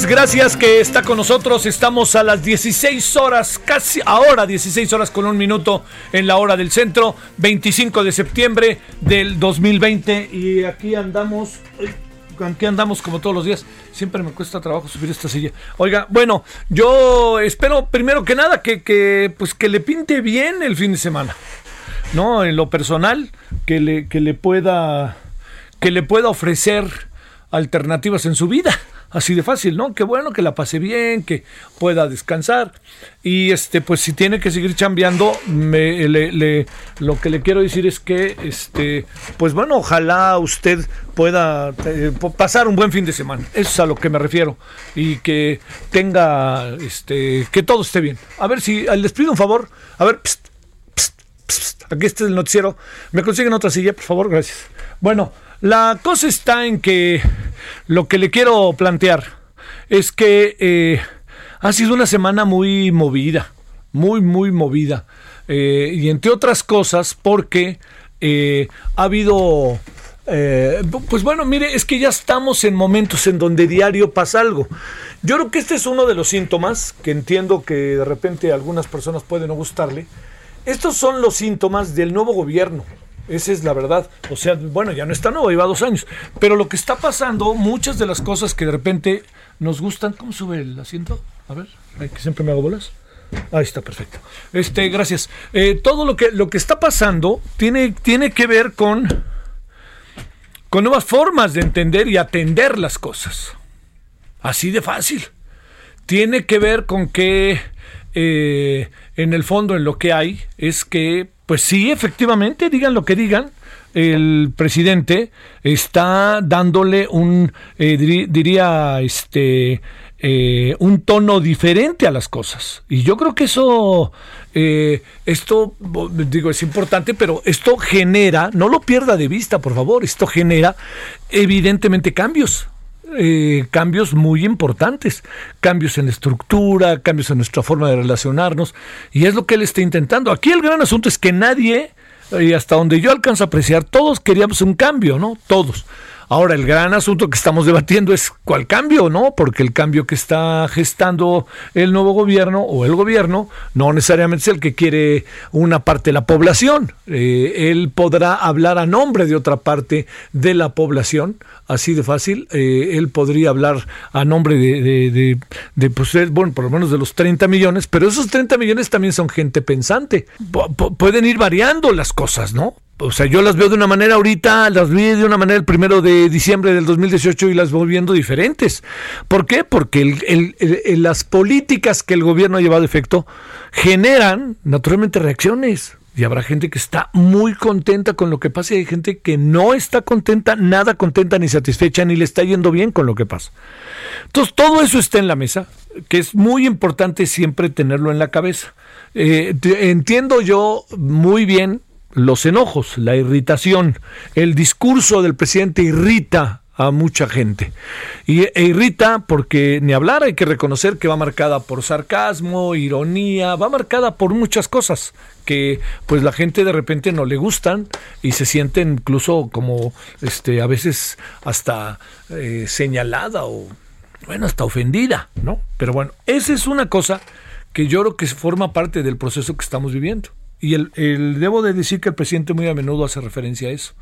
Gracias que está con nosotros. Estamos a las 16 horas, casi ahora 16 horas con un minuto en la hora del centro, 25 de septiembre del 2020 y aquí andamos, aquí andamos como todos los días. Siempre me cuesta trabajo subir esta silla. Oiga, bueno, yo espero primero que nada que, que pues que le pinte bien el fin de semana. No, en lo personal, que le, que le pueda que le pueda ofrecer alternativas en su vida así de fácil, ¿no? Qué bueno que la pase bien, que pueda descansar. Y este, pues si tiene que seguir chambeando, me, le, lo que le quiero decir es que, este, pues bueno, ojalá usted pueda eh, pasar un buen fin de semana. Eso es a lo que me refiero. Y que tenga, este, que todo esté bien. A ver si, les pido un favor. A ver, pst, pst, aquí está el noticiero. ¿Me consiguen otra silla, por favor? Gracias. Bueno, la cosa está en que lo que le quiero plantear es que eh, ha sido una semana muy movida, muy, muy movida. Eh, y entre otras cosas porque eh, ha habido... pues bueno, mire, es que ya estamos en momentos en donde diario pasa algo. Yo creo que este es uno de los síntomas, que entiendo que de repente algunas personas puede no gustarle. Estos son los síntomas del nuevo gobierno. Esa es la verdad. O sea, bueno, ya no está nuevo, lleva dos años. Pero lo que está pasando, muchas de las cosas que de repente nos gustan. ¿Cómo sube el asiento? A ver, que siempre me hago bolas. Ahí está, perfecto. Este, gracias. Eh, todo lo que, lo que está pasando tiene, tiene que ver con, con nuevas formas de entender y atender las cosas. Así de fácil. Tiene que ver con que eh, en el fondo en lo que hay es que pues sí, efectivamente, digan lo que digan, el presidente está dándole un, eh, diría, este, eh, un tono diferente a las cosas. Y yo creo que eso, eh, esto, digo, es importante, pero esto genera, no lo pierda de vista, por favor, esto genera evidentemente cambios. Eh, cambios muy importantes, cambios en la estructura, cambios en nuestra forma de relacionarnos, y es lo que él está intentando. Aquí el gran asunto es que nadie, y hasta donde yo alcanzo a apreciar, todos queríamos un cambio, ¿no? Todos. Ahora, el gran asunto que estamos debatiendo es cuál cambio, ¿no? Porque el cambio que está gestando el nuevo gobierno o el gobierno no necesariamente es el que quiere una parte de la población. Eh, él podrá hablar a nombre de otra parte de la población, así de fácil. Eh, él podría hablar a nombre de, pues, bueno, por lo menos de los 30 millones, pero esos 30 millones también son gente pensante. pueden ir variando las cosas, ¿no? O sea, yo las veo de una manera ahorita, las vi de una manera el primero de diciembre del 2018 y las voy viendo diferentes. ¿Por qué? Porque las políticas que el gobierno ha llevado a efecto generan naturalmente reacciones. Y habrá gente que está muy contenta con lo que pasa y hay gente que no está contenta, nada contenta ni satisfecha, ni le está yendo bien con lo que pasa. Entonces, todo eso está en la mesa, que es muy importante siempre tenerlo en la cabeza. Eh, entiendo yo muy bien los enojos, la irritación. El discurso del presidente irrita a mucha gente. Y e irrita porque ni hablar, hay que reconocer que va marcada por sarcasmo, ironía, va marcada por muchas cosas que pues la gente de repente no le gustan y se siente incluso como este a veces hasta eh, señalada o bueno, hasta ofendida, ¿no? Pero bueno, esa es una cosa que yo creo que forma parte del proceso que estamos viviendo. Y el, el, debo de decir que el presidente muy a menudo hace referencia a eso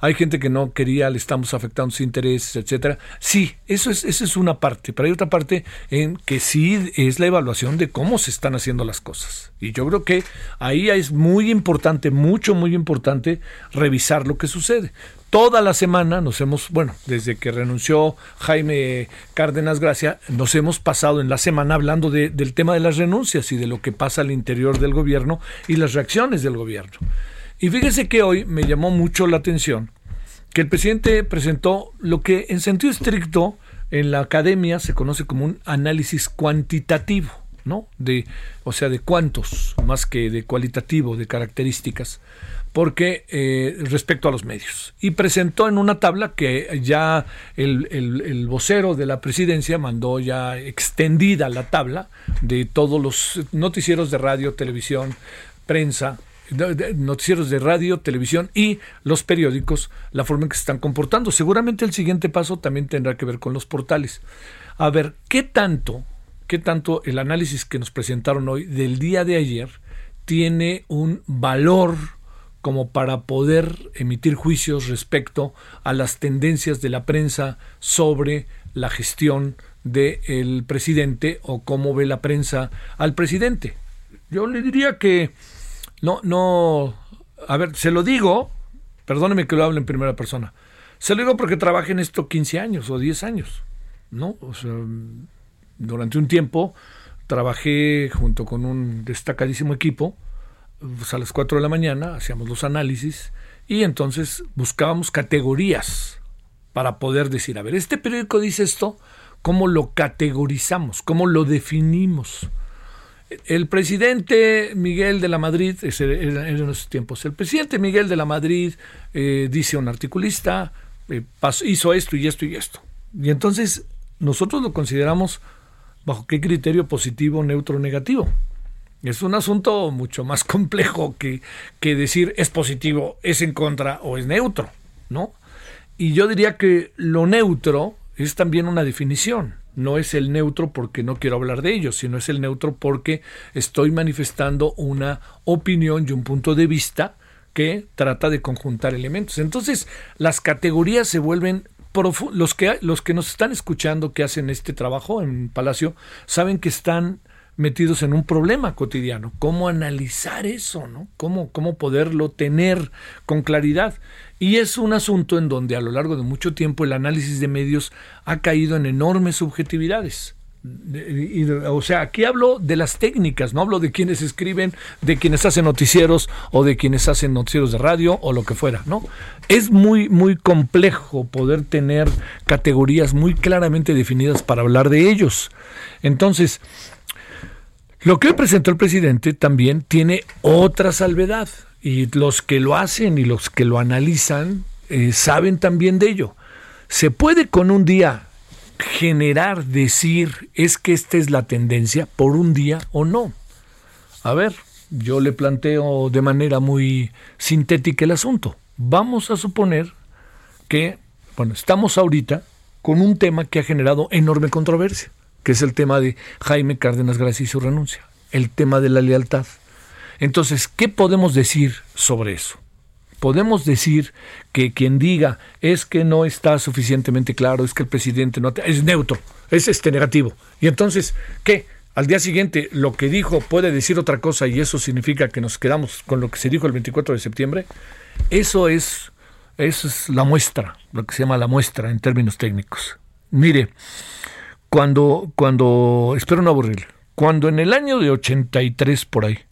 hay gente que no quería, le estamos afectando sus intereses, etcétera. Sí, eso es, esa es una parte, pero hay otra parte en que sí es la evaluación de cómo se están haciendo las cosas. Y yo creo que ahí es muy importante, mucho, muy importante revisar lo que sucede. Toda la semana nos hemos, bueno, desde que renunció Jaime Cárdenas Gracia, nos hemos pasado en la semana hablando de, del tema de las renuncias y de lo que pasa al interior del gobierno y las reacciones del gobierno. Y fíjese que hoy me llamó mucho la atención que el presidente presentó lo que en sentido estricto en la academia se conoce como un análisis cuantitativo, ¿no? De, o sea, de cuántos, más que de cualitativo, de características, porque eh, respecto a los medios. Y presentó en una tabla que ya el, el vocero de la presidencia mandó ya extendida la tabla de todos los noticieros de radio, televisión, prensa, noticieros de radio, televisión y los periódicos, la forma en que se están comportando. Seguramente el siguiente paso también tendrá que ver con los portales. A ver, ¿qué tanto, qué tanto el análisis que nos presentaron hoy del día de ayer tiene un valor como para poder emitir juicios respecto a las tendencias de la prensa sobre la gestión del presidente o cómo ve la prensa al presidente? Yo le diría que no, no, a ver, se lo digo, perdóneme que lo hable en primera persona, se lo digo porque trabajé en esto 15 años o 10 años, ¿no? O sea, durante un tiempo trabajé junto con un destacadísimo equipo, pues a las 4 de la mañana hacíamos los análisis y entonces buscábamos categorías para poder decir, a ver, este periódico dice esto, ¿cómo lo categorizamos? ¿Cómo lo definimos? El presidente Miguel de la Madrid, en esos tiempos, el presidente Miguel de la Madrid eh, dice un articulista, eh, hizo esto y esto y esto. Y entonces nosotros lo consideramos bajo qué criterio positivo, neutro negativo. Es un asunto mucho más complejo que, que decir es positivo, es en contra o es neutro, ¿no? Y yo diría que lo neutro es también una definición no es el neutro porque no quiero hablar de ello, sino es el neutro porque estoy manifestando una opinión y un punto de vista que trata de conjuntar elementos. Entonces, las categorías se vuelven los que los que nos están escuchando que hacen este trabajo en Palacio saben que están metidos en un problema cotidiano. ¿Cómo analizar eso? ¿no? ¿Cómo, ¿Cómo poderlo tener con claridad? Y es un asunto en donde a lo largo de mucho tiempo el análisis de medios ha caído en enormes subjetividades. o sea, aquí hablo de las técnicas, no hablo de quienes escriben, de quienes hacen noticieros o de quienes hacen noticieros de radio o lo que fuera, ¿no? Es muy, muy complejo poder tener categorías muy claramente definidas para hablar de ellos. Entonces, lo que presentó el presidente también tiene otra salvedad y los que lo hacen y los que lo analizan eh, saben también de ello. Se puede con un día generar, decir, es que esta es la tendencia por un día o no. A ver, yo le planteo de manera muy sintética el asunto. Vamos a suponer que, bueno, estamos ahorita con un tema que ha generado enorme controversia, que es el tema de Jaime Cárdenas Gracia y su renuncia, el tema de la lealtad. Entonces, ¿qué podemos decir sobre eso? Podemos decir que quien diga es que no está suficientemente claro, es que el presidente no es neutro, es este negativo. Y entonces, ¿qué? Al día siguiente lo que dijo puede decir otra cosa y eso significa que nos quedamos con lo que se dijo el 24 de septiembre. Eso es eso es la muestra, lo que se llama la muestra en términos técnicos. Mire, cuando cuando espero no aburrirle. Cuando en el año de 83 por ahí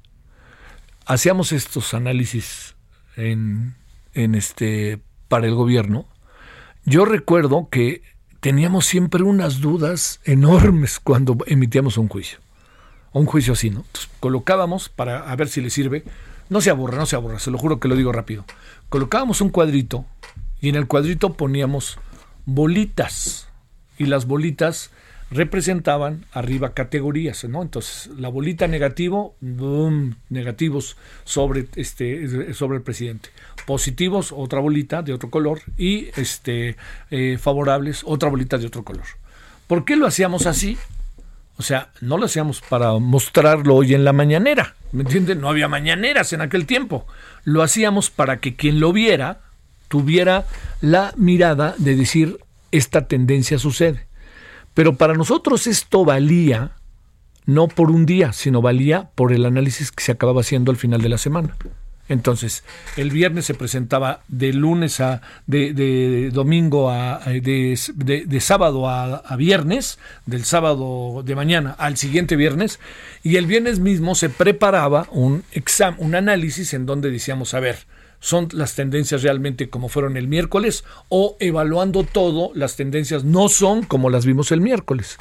hacíamos estos análisis en, este, para el gobierno, yo recuerdo que teníamos siempre unas dudas enormes cuando emitíamos un juicio. Un juicio así, ¿no? colocábamos para a ver si le sirve no se aburra, no se aburra, se lo juro que lo digo rápido. Colocábamos un cuadrito y en el cuadrito poníamos bolitas y las bolitas representaban arriba categorías, ¿no? Entonces, la bolita negativo, boom, negativos sobre este sobre el presidente. Positivos, otra bolita de otro color y este eh, favorables, otra bolita de otro color. ¿Por qué lo hacíamos así? O sea, no lo hacíamos para mostrarlo hoy en la mañanera, ¿me entienden? No había mañaneras en aquel tiempo. Lo hacíamos para que quien lo viera tuviera la mirada de decir, esta tendencia sucede. Pero para nosotros esto valía no por un día, sino valía por el análisis que se acababa haciendo al final de la semana. Entonces, el viernes se presentaba de lunes a de, domingo a de, de sábado a, a, viernes, del sábado de mañana al siguiente viernes, y el viernes mismo se preparaba un examen, un análisis en donde decíamos, a ver, son las tendencias realmente como fueron el miércoles o evaluando todo, las tendencias no son como las vimos el miércoles.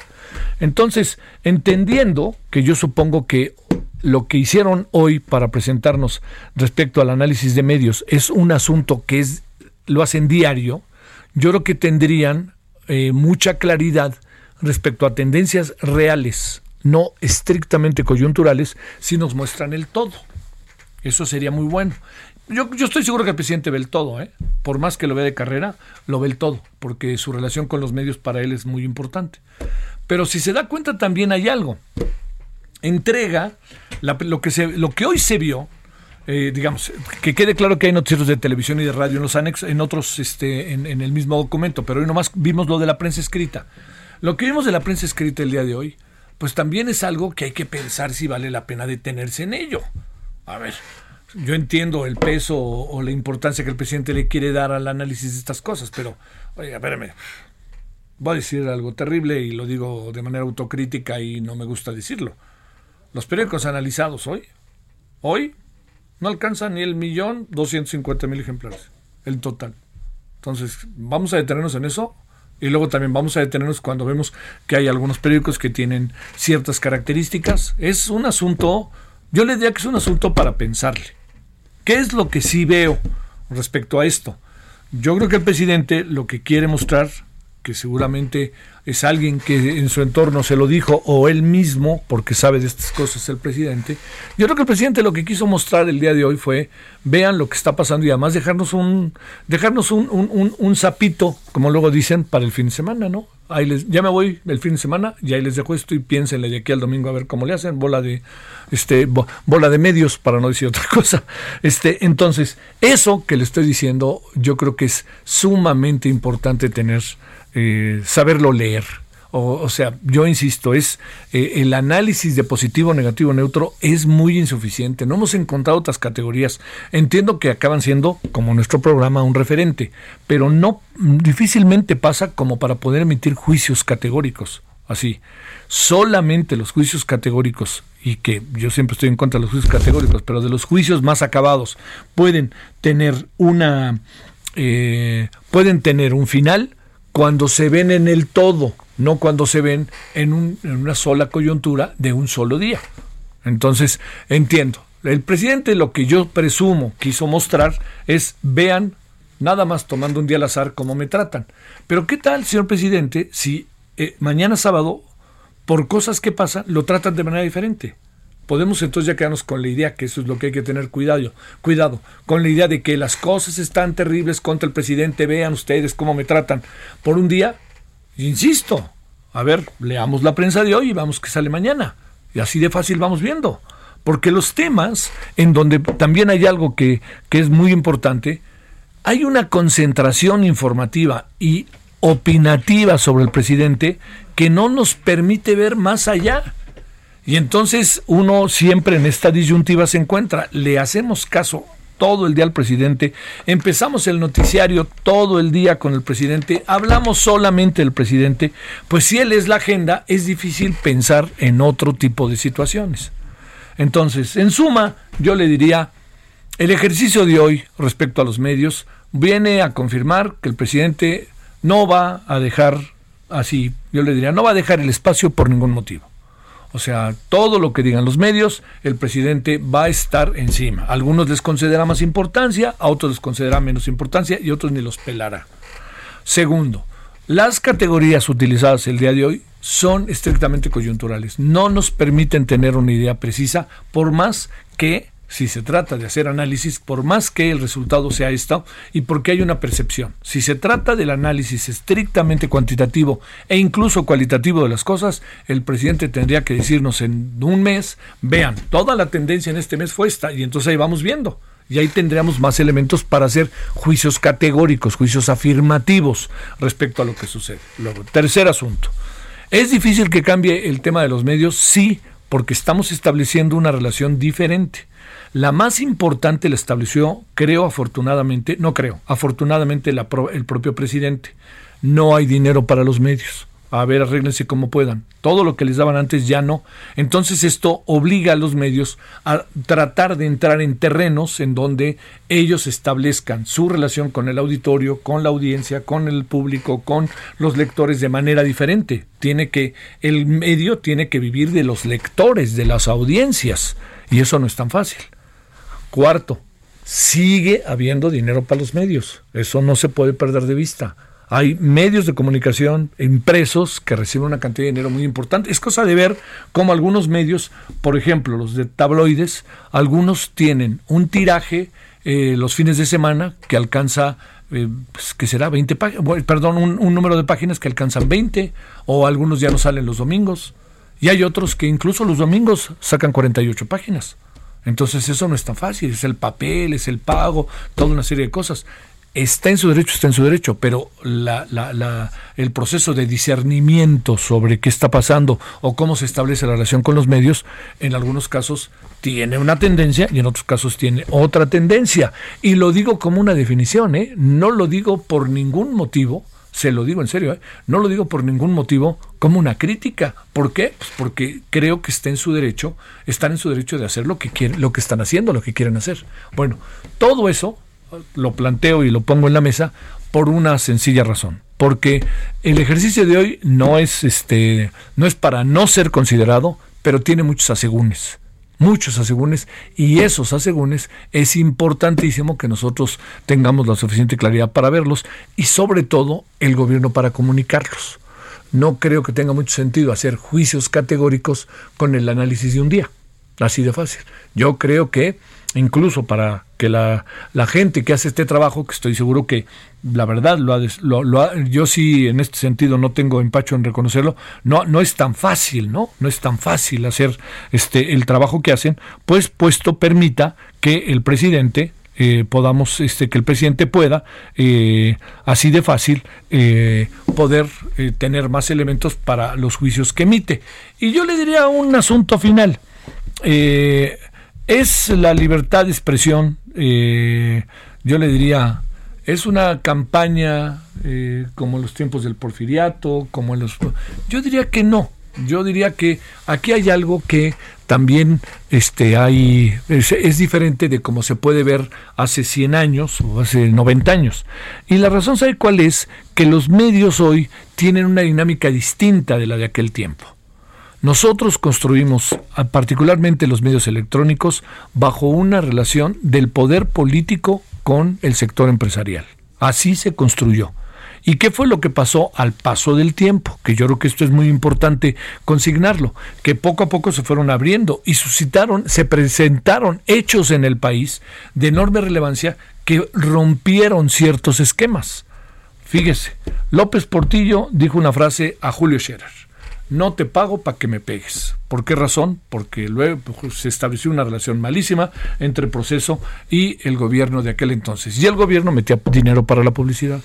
Entonces, entendiendo que yo supongo que lo que hicieron hoy para presentarnos respecto al análisis de medios es un asunto que es lo hacen diario, yo creo que tendrían eh, mucha claridad respecto a tendencias reales, no estrictamente coyunturales, si nos muestran el todo. Eso sería muy bueno. Yo, yo, estoy seguro que el presidente ve el todo, ¿eh? por más que lo vea de carrera, lo ve el todo, porque su relación con los medios para él es muy importante. Pero si se da cuenta también hay algo. Entrega lo, que se, lo que hoy se vio, eh, digamos, que quede claro que hay noticieros de televisión y de radio en los anexos, en otros, este, en, en el mismo documento, pero hoy nomás vimos lo de la prensa escrita. Lo que vimos de la prensa escrita el día de hoy, pues también es algo que hay que pensar si vale la pena detenerse en ello. A ver, yo entiendo el peso o, la importancia que el presidente le quiere dar al análisis de estas cosas, pero, oiga, espérame, voy a decir algo terrible y lo digo de manera autocrítica y no me gusta decirlo. Los periódicos analizados hoy, hoy, no alcanzan ni el millón doscientos cincuenta mil ejemplares, el total. Entonces, vamos a detenernos en eso y luego también vamos a detenernos cuando vemos que hay algunos periódicos que tienen ciertas características. Es un asunto, yo le diría que es un asunto para pensarle. ¿Qué es lo que sí veo respecto a esto? Yo creo que el presidente lo que quiere mostrar, que seguramente es alguien que en su entorno se lo dijo, o él mismo, porque sabe de estas cosas el presidente, yo creo que el presidente lo que quiso mostrar el día de hoy fue, vean lo que está pasando y además dejarnos un, dejarnos un, un, un sapito, como luego dicen, para el fin de semana, ¿no? Ahí les, ya me voy el fin de semana y ahí les dejo esto y piénsenle de aquí al domingo a ver cómo le hacen, bola de, este, bola de medios, para no decir otra cosa. Este, entonces, eso que le estoy diciendo, yo creo que es sumamente importante tener, eh, saberlo leer o, sea, yo insisto, es eh, el análisis de positivo, negativo, neutro es muy insuficiente. No hemos encontrado otras categorías. Entiendo que acaban siendo, como nuestro programa, un referente, pero no difícilmente pasa como para poder emitir juicios categóricos. Así, solamente los juicios categóricos y que yo siempre estoy en contra de los juicios categóricos, pero de los juicios más acabados pueden tener una eh, pueden tener un final cuando se ven en el todo no cuando se ven en, un, en una sola coyuntura de un solo día. Entonces, entiendo. El presidente lo que yo presumo quiso mostrar es, vean, nada más tomando un día al azar cómo me tratan. Pero ¿qué tal, señor presidente, si eh, mañana sábado, por cosas que pasan, lo tratan de manera diferente? Podemos entonces ya quedarnos con la idea que eso es lo que hay que tener cuidado, cuidado, con la idea de que las cosas están terribles contra el presidente, vean ustedes cómo me tratan por un día Insisto, a ver, leamos la prensa de hoy y vamos que sale mañana. Y así de fácil vamos viendo. Porque los temas en donde también hay algo que, que es muy importante, hay una concentración informativa y opinativa sobre el presidente que no nos permite ver más allá. Y entonces uno siempre en esta disyuntiva se encuentra, le hacemos caso todo el día al presidente, empezamos el noticiario todo el día con el presidente, hablamos solamente del presidente, pues si él es la agenda, es difícil pensar en otro tipo de situaciones. Entonces, en suma, yo le diría, el ejercicio de hoy respecto a los medios viene a confirmar que el presidente no va a dejar así, yo le diría, no va a dejar el espacio por ningún motivo. O sea, todo lo que digan los medios, el presidente va a estar encima. algunos les concederá más importancia, a otros les concederá menos importancia y otros ni los pelará. Segundo, las categorías utilizadas el día de hoy son estrictamente coyunturales. No nos permiten tener una idea precisa, por más que si se trata de hacer análisis, por más que el resultado sea esto, y porque hay una percepción. Si se trata del análisis estrictamente cuantitativo e incluso cualitativo de las cosas, el presidente tendría que decirnos en un mes, vean, toda la tendencia en este mes fue esta, y entonces ahí vamos viendo. Y ahí tendríamos más elementos para hacer juicios categóricos, juicios afirmativos respecto a lo que sucede. Luego, tercer asunto. ¿Es difícil que cambie el tema de los medios? Sí, porque estamos estableciendo una relación diferente. La más importante la estableció, creo afortunadamente, no creo, afortunadamente el propio presidente. No hay dinero para los medios. A ver, arréglense como puedan. Todo lo que les daban antes ya no. Entonces esto obliga a los medios a tratar de entrar en terrenos en donde ellos establezcan su relación con el auditorio, con la audiencia, con el público, con los lectores de manera diferente. Tiene que el medio tiene que vivir de los lectores, de las audiencias, y eso no es tan fácil. Cuarto, sigue habiendo dinero para los medios. Eso no se puede perder de vista. Hay medios de comunicación impresos que reciben una cantidad de dinero muy importante. Es cosa de ver cómo algunos medios, por ejemplo, los de tabloides, algunos tienen un tiraje eh, los fines de semana que alcanza eh, pues, que será 20 páginas, perdón, un, un, número de páginas que alcanzan 20, o algunos ya no salen los domingos, y hay otros que incluso los domingos sacan 48 páginas. Entonces eso no es tan fácil, es el papel, es el pago, toda una serie de cosas. Está en su derecho, está en su derecho, pero la, la, el proceso de discernimiento sobre qué está pasando o cómo se establece la relación con los medios, en algunos casos tiene una tendencia y en otros casos tiene otra tendencia. Y lo digo como una definición, ¿eh? no lo digo por ningún motivo, se lo digo en serio, ¿eh? no lo digo por ningún motivo como una crítica. ¿Por qué? Pues porque creo que está en su derecho, están en su derecho de hacer lo que quieren, lo que están haciendo, lo que quieren hacer. Bueno, todo eso lo planteo y lo pongo en la mesa por una sencilla razón, porque el ejercicio de hoy no es este no es para no ser considerado, pero tiene muchos asegúnes muchos asegúnes y esos asegúnes es importantísimo que nosotros tengamos la suficiente claridad para verlos y sobre todo el gobierno para comunicarlos. No creo que tenga mucho sentido hacer juicios categóricos con el análisis de un día, así de fácil. Yo creo que incluso para que la, gente que hace este trabajo, que estoy seguro que la verdad lo, lo, yo sí en este sentido no tengo empacho en reconocerlo, no, no es tan fácil, ¿no? No es tan fácil hacer este el trabajo que hacen, pues puesto permita que el presidente eh, podamos, este, que el presidente pueda, eh, así de fácil, eh, poder tener más elementos para los juicios que emite. Y yo le diría un asunto final. Es la libertad de expresión, eh, yo le diría, es una campaña eh, como en los tiempos del porfiriato, como en los... Yo diría que no, yo diría que aquí hay algo que también este, hay, es, es, diferente de como se puede ver hace 100 años o hace 90 años. Y la razón, ¿sabe cuál es? Que los medios hoy tienen una dinámica distinta de la de aquel tiempo. Nosotros construimos, particularmente los medios electrónicos, bajo una relación del poder político con el sector empresarial. Así se construyó. ¿Y qué fue lo que pasó al paso del tiempo? Que yo creo que esto es muy importante consignarlo, que poco a poco se fueron abriendo y suscitaron, se presentaron hechos en el país de enorme relevancia que rompieron ciertos esquemas. Fíjese, López Portillo dijo una frase a Julio Scherer no te pago para que me pegues. ¿Por qué razón? Porque luego pues, se estableció una relación malísima entre el proceso y el gobierno de aquel entonces. Y el gobierno metía dinero para la publicidad.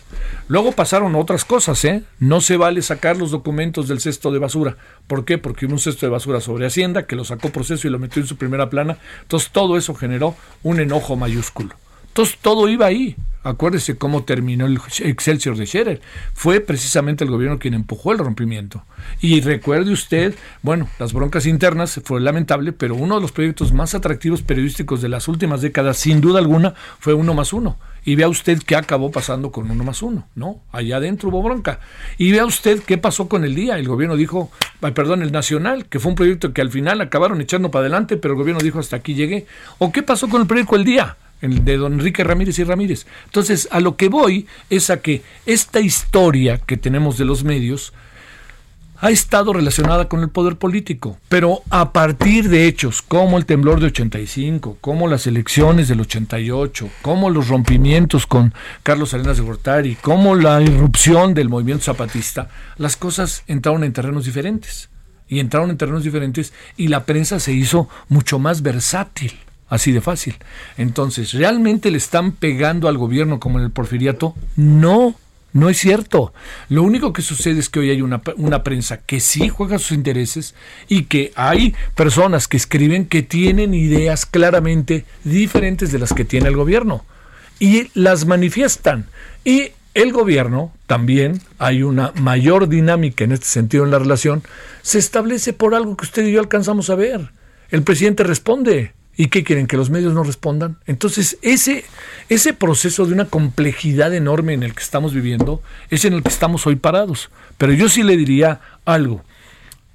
Luego pasaron otras cosas, ¿eh? No se vale sacar los documentos del cesto de basura. ¿Por qué? Porque hubo un cesto de basura sobre Hacienda que lo sacó proceso y lo metió en su primera plana. Entonces todo eso generó un enojo mayúsculo. Entonces todo iba ahí. Acuérdese cómo terminó el Excelsior de Scherer. Fue precisamente el gobierno quien empujó el rompimiento. Y recuerde usted, bueno, las broncas internas fue lamentable, pero uno de los proyectos más atractivos periodísticos de las últimas décadas, sin duda alguna, fue uno más uno. y vea usted qué acabó pasando con uno más uno, ¿no? Allá adentro hubo bronca. Y vea usted qué pasó con el día. El gobierno dijo, perdón, el Nacional, que fue un proyecto que al final acabaron echando para adelante, pero el gobierno dijo hasta aquí llegué. ¿O qué pasó con el proyecto El Día? De don Enrique Ramírez y Ramírez. Entonces, a lo que voy es a que esta historia que tenemos de los medios, ha estado relacionada con el poder político, pero a partir de hechos como el temblor de 85, como las elecciones del 88, como los rompimientos con Carlos Salinas de Gortari, como la irrupción del movimiento zapatista, las cosas entraron en terrenos diferentes. Y entraron en terrenos diferentes y la prensa se hizo mucho más versátil. Así de fácil. Entonces, ¿realmente le están pegando al gobierno como en el porfiriato? No. No es cierto. Lo único que sucede es que hoy hay una, una, prensa que sí juega sus intereses y que hay personas que escriben que tienen ideas claramente diferentes de las que tiene el gobierno y las manifiestan. Y el gobierno también, hay una mayor dinámica en este sentido en la relación, se establece por algo que usted y yo alcanzamos a ver. El presidente responde, ¿Y qué quieren? ¿Que los medios no respondan? Entonces, ese, ese proceso de una complejidad enorme en el que estamos viviendo es en el que estamos hoy parados. Pero yo sí le diría algo.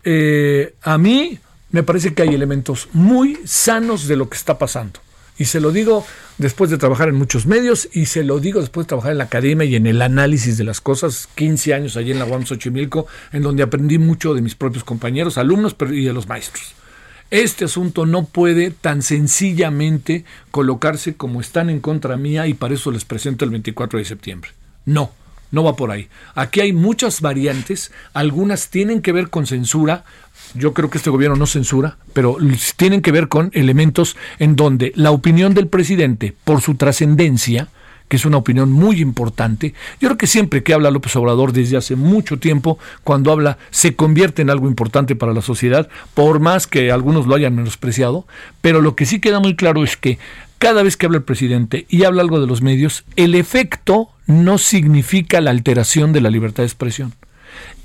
Eh, a mí me parece que hay elementos muy sanos de lo que está pasando. Y se lo digo después de trabajar en muchos medios y se lo digo después de trabajar en la academia y en el análisis de las cosas, 15 años allí en la UAM Xochimilco, en donde aprendí mucho de mis propios compañeros, alumnos y de los maestros. Este asunto no puede tan sencillamente colocarse como están en contra mía y para eso les presento el 24 de septiembre. No, no va por ahí. Aquí hay muchas variantes, algunas tienen que ver con censura, yo creo que este gobierno no censura, pero tienen que ver con elementos en donde la opinión del presidente, por su trascendencia, es una opinión muy importante. Yo creo que siempre que habla López Obrador desde hace mucho tiempo, cuando habla, se convierte en algo importante para la sociedad, por más que algunos lo hayan menospreciado, pero lo que sí queda muy claro es que cada vez que habla el presidente y habla algo de los medios, el efecto no significa la alteración de la libertad de expresión.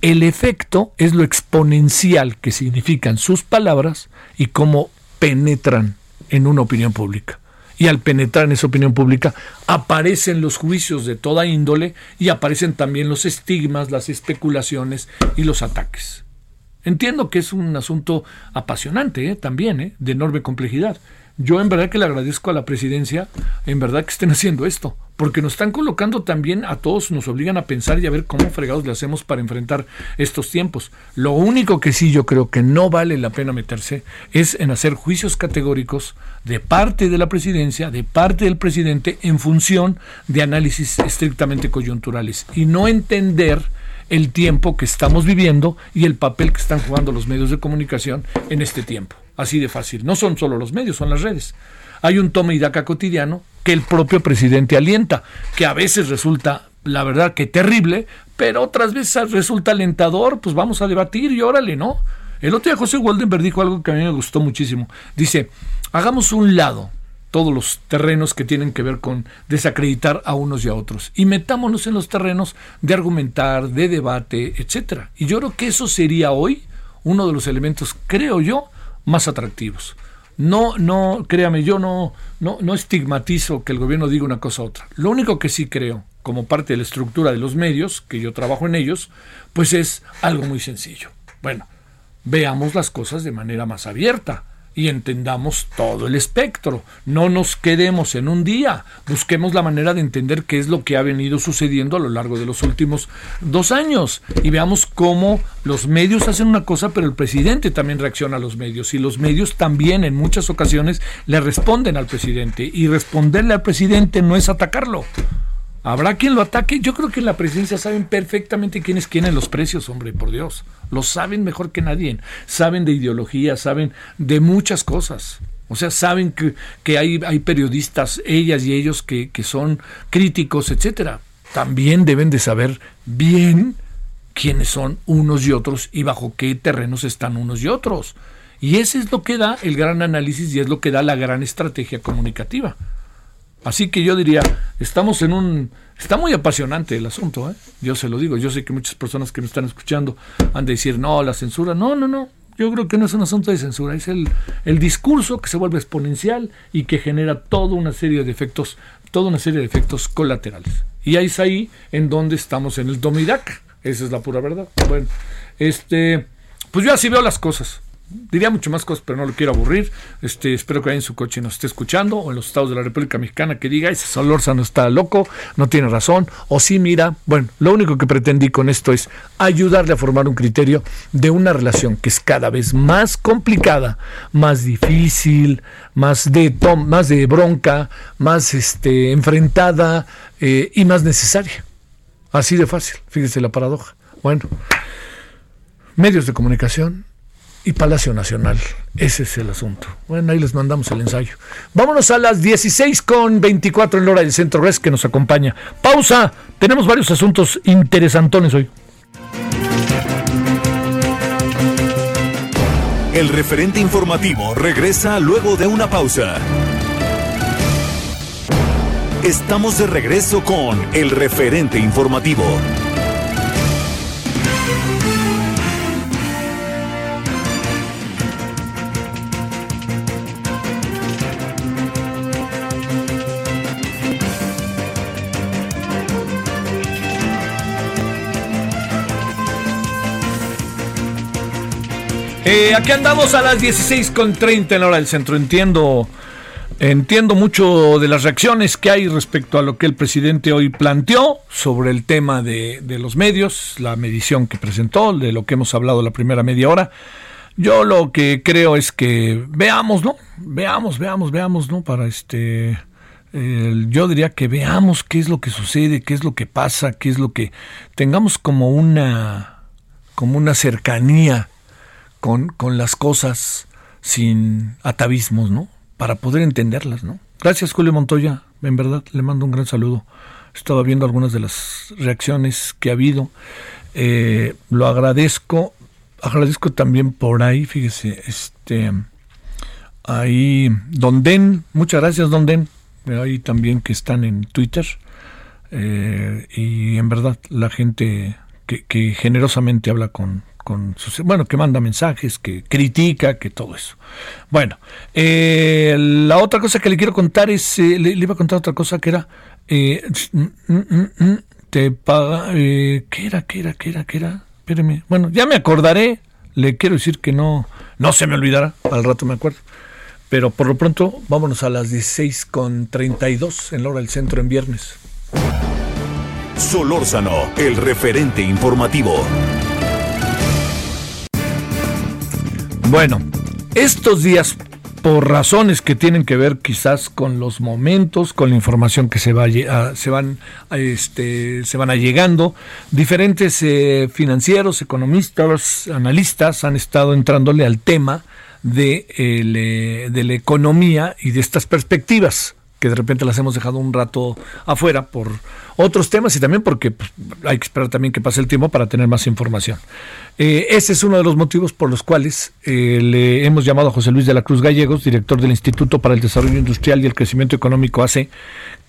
El efecto es lo exponencial que significan sus palabras y cómo penetran en una opinión pública y al penetrar en esa opinión pública aparecen los juicios de toda índole y aparecen también los estigmas, las especulaciones y los ataques. Entiendo que es un asunto apasionante ¿eh? también, ¿eh? de enorme complejidad, yo en verdad que le agradezco a la presidencia, en verdad que estén haciendo esto, porque nos están colocando también a todos, nos obligan a pensar y a ver cómo fregados le hacemos para enfrentar estos tiempos. Lo único que sí yo creo que no vale la pena meterse es en hacer juicios categóricos de parte de la presidencia, de parte del presidente, en función de análisis estrictamente coyunturales y no entender el tiempo que estamos viviendo y el papel que están jugando los medios de comunicación en este tiempo. Así de fácil. No son solo los medios, son las redes. Hay un toma y daca cotidiano que el propio presidente alienta, que a veces resulta, la verdad, que terrible, pero otras veces resulta alentador, pues vamos a debatir y órale, ¿no? El otro día José Waldenberg dijo algo que a mí me gustó muchísimo. Dice, hagamos un lado todos los terrenos que tienen que ver con desacreditar a unos y a otros. Y metámonos en los terrenos de argumentar, de debate, etcétera. Y yo creo que eso sería hoy uno de los elementos, creo yo, más atractivos. No, no, créame, yo no, no, no estigmatizo que el gobierno diga una cosa u otra. Lo único que sí creo, como parte de la estructura de los medios, que yo trabajo en ellos, pues es algo muy sencillo. Bueno, veamos las cosas de manera más abierta y entendamos todo el espectro. No nos quedemos en un día, busquemos la manera de entender qué es lo que ha venido sucediendo a lo largo de los últimos dos años y veamos cómo los medios hacen una cosa, pero el presidente también reacciona a los medios y los medios también en muchas ocasiones le responden al presidente y responderle al presidente no es atacarlo. Habrá quien lo ataque. Yo creo que en la presidencia saben perfectamente quiénes quieren los precios, hombre, por Dios. Lo saben mejor que nadie. Saben de ideología, saben de muchas cosas. O sea, saben que, que hay, hay, periodistas, ellas y ellos, que, que son críticos, etcétera. También deben de saber bien quiénes son unos y otros y bajo qué terrenos están unos y otros. Y ese es lo que da el gran análisis y es lo que da la gran estrategia comunicativa. Así que yo diría, estamos en un... Está muy apasionante el asunto, ¿eh? yo se lo digo. Yo sé que muchas personas que me están escuchando han de decir, no, la censura, no, no, no. yo creo que no es un asunto de censura, es el, el discurso que se vuelve exponencial y que genera toda una serie de efectos, toda una serie de efectos colaterales. Y ahí es ahí en donde estamos en el Domidac. Esa es la pura verdad. Bueno, este, pues yo así veo las cosas. Diría mucho más cosas, pero no lo quiero aburrir. Este, espero que ahí en su coche nos esté escuchando, o en los estados de la República Mexicana, que diga, ese Solorza no está loco, no tiene razón, o sí, mira, bueno, lo único que pretendí con esto es ayudarle a formar un criterio de una relación que es cada vez más complicada, más difícil, más de, más de bronca, más este, enfrentada eh, y más necesaria. Así de fácil, fíjese la paradoja. Bueno, medios de comunicación, y Palacio Nacional. Ese es el asunto. Bueno, ahí les mandamos el ensayo. Vámonos a las 16 con 24 en la hora del Centro Res que nos acompaña. Pausa. Tenemos varios asuntos interesantones hoy. El referente informativo regresa luego de una pausa. Estamos de regreso con el referente informativo. Eh, aquí andamos a las 16.30 en la hora del centro. Entiendo, entiendo mucho de las reacciones que hay respecto a lo que el presidente hoy planteó sobre el tema de, los medios, la medición que presentó, de lo que hemos hablado la primera media hora. Yo lo que creo es que veamos, ¿no? Veamos, veamos, veamos, ¿no? Para este... yo diría que veamos qué es lo que sucede, qué es lo que pasa, qué es lo que tengamos como una como una cercanía con, con las cosas sin atavismos, ¿no? Para poder entenderlas, ¿no? Gracias, Julio Montoya. En verdad, le mando un gran saludo. Estaba viendo algunas de las reacciones que ha habido. Eh, lo agradezco. Agradezco también por ahí, fíjese, este, ahí, Don Den, muchas gracias, Don Den. Ahí también que están en Twitter. Eh, y en verdad, la gente que, que generosamente habla con, bueno, que manda mensajes, que critica, que todo eso. Bueno, eh, la otra cosa que le quiero contar es, eh, le, iba a contar otra cosa que era, eh, mm, mm, mm, te paga, ¿qué era, qué era, qué era, qué era? Espéreme, bueno, ya me acordaré, le quiero decir que no, no se me olvidará, al rato me acuerdo. Pero por lo pronto, vámonos a las 16 con 32 en la hora del centro en viernes. Solórzano, el referente informativo. Bueno, estos días, por razones que tienen que ver quizás con los momentos, con la información que se, va se van este, se van allegando, diferentes eh, financieros, economistas, analistas han estado entrándole al tema de, eh, de la economía y de estas perspectivas que de repente las hemos dejado un rato afuera por otros temas y también porque pues, hay que esperar también que pase el tiempo para tener más información. Eh, ese es uno de los motivos por los cuales eh, le hemos llamado a José Luis de la Cruz Gallegos, director del Instituto para el Desarrollo Industrial y el Crecimiento Económico AC,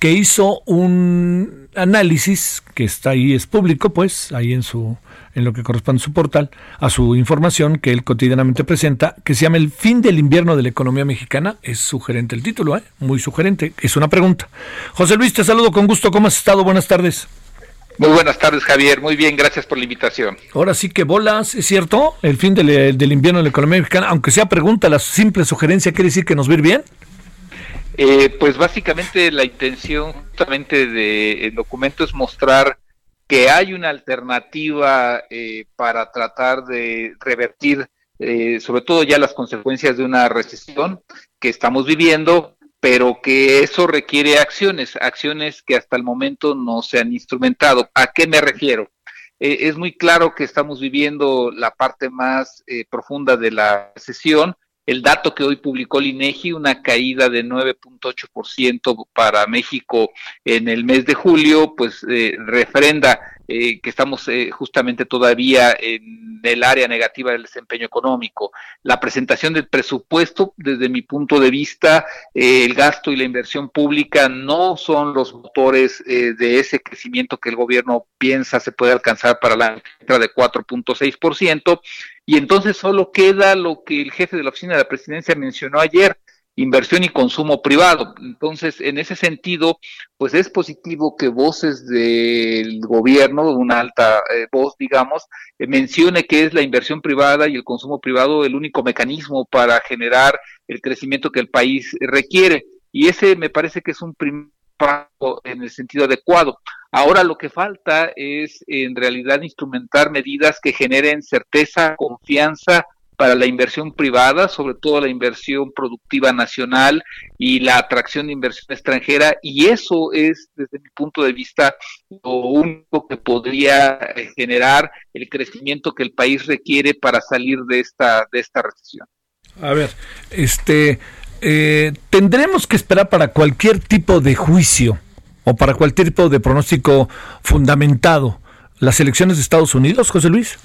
que hizo un análisis que está ahí, es público, pues, ahí en su en lo que corresponde a su portal, a su información que él cotidianamente presenta, que se llama El fin del invierno de la economía mexicana. Es sugerente el título, ¿eh? muy sugerente. Es una pregunta. José Luis, te saludo con gusto. ¿Cómo has estado? Buenas tardes. Muy buenas tardes, Javier. Muy bien, gracias por la invitación. Ahora sí que bolas, ¿es cierto? El fin del, del invierno de la economía mexicana, aunque sea pregunta, la simple sugerencia quiere decir que nos va a ir bien. Eh, pues básicamente la intención justamente del documento es mostrar que hay una alternativa eh, para tratar de revertir eh, sobre todo ya las consecuencias de una recesión que estamos viviendo, pero que eso requiere acciones, acciones que hasta el momento no se han instrumentado. ¿A qué me refiero? Eh, es muy claro que estamos viviendo la parte más profunda de la recesión, el dato que hoy publicó el INEGI, una caída de 9.8% para México en el mes de julio, pues eh, refrenda eh, que estamos eh, justamente todavía en el área negativa del desempeño económico. La presentación del presupuesto, desde mi punto de vista, el gasto y la inversión pública no son los motores de ese crecimiento que el gobierno piensa se puede alcanzar para la entrada de 4.6%. y entonces solo queda lo que el jefe de la oficina de la presidencia mencionó ayer, inversión y consumo privado. Entonces, en ese sentido, pues es positivo que voces del gobierno, una alta eh, voz, digamos, eh, mencione que es la inversión privada y el consumo privado el único mecanismo para generar el crecimiento que el país requiere. Y ese me parece que es un primer en el sentido adecuado. Ahora lo que falta es en realidad instrumentar medidas que generen certeza, confianza, para la inversión privada, sobre todo la inversión productiva nacional y la atracción de inversión extranjera, y eso es, desde mi punto de vista, lo único que podría eh, generar el crecimiento que el país requiere para salir de esta, de esta recesión. A ver, este, eh, tendremos que esperar para cualquier tipo de juicio o para cualquier tipo de pronóstico fundamentado las elecciones de Estados Unidos, José Luis.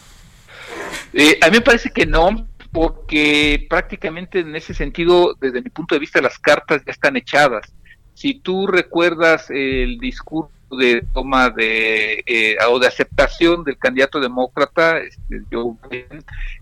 Eh, a mí me parece que no, porque prácticamente en ese sentido, desde mi punto de vista, las cartas ya están echadas. Si tú recuerdas el discurso de toma de eh, o de aceptación del candidato demócrata, este, Joe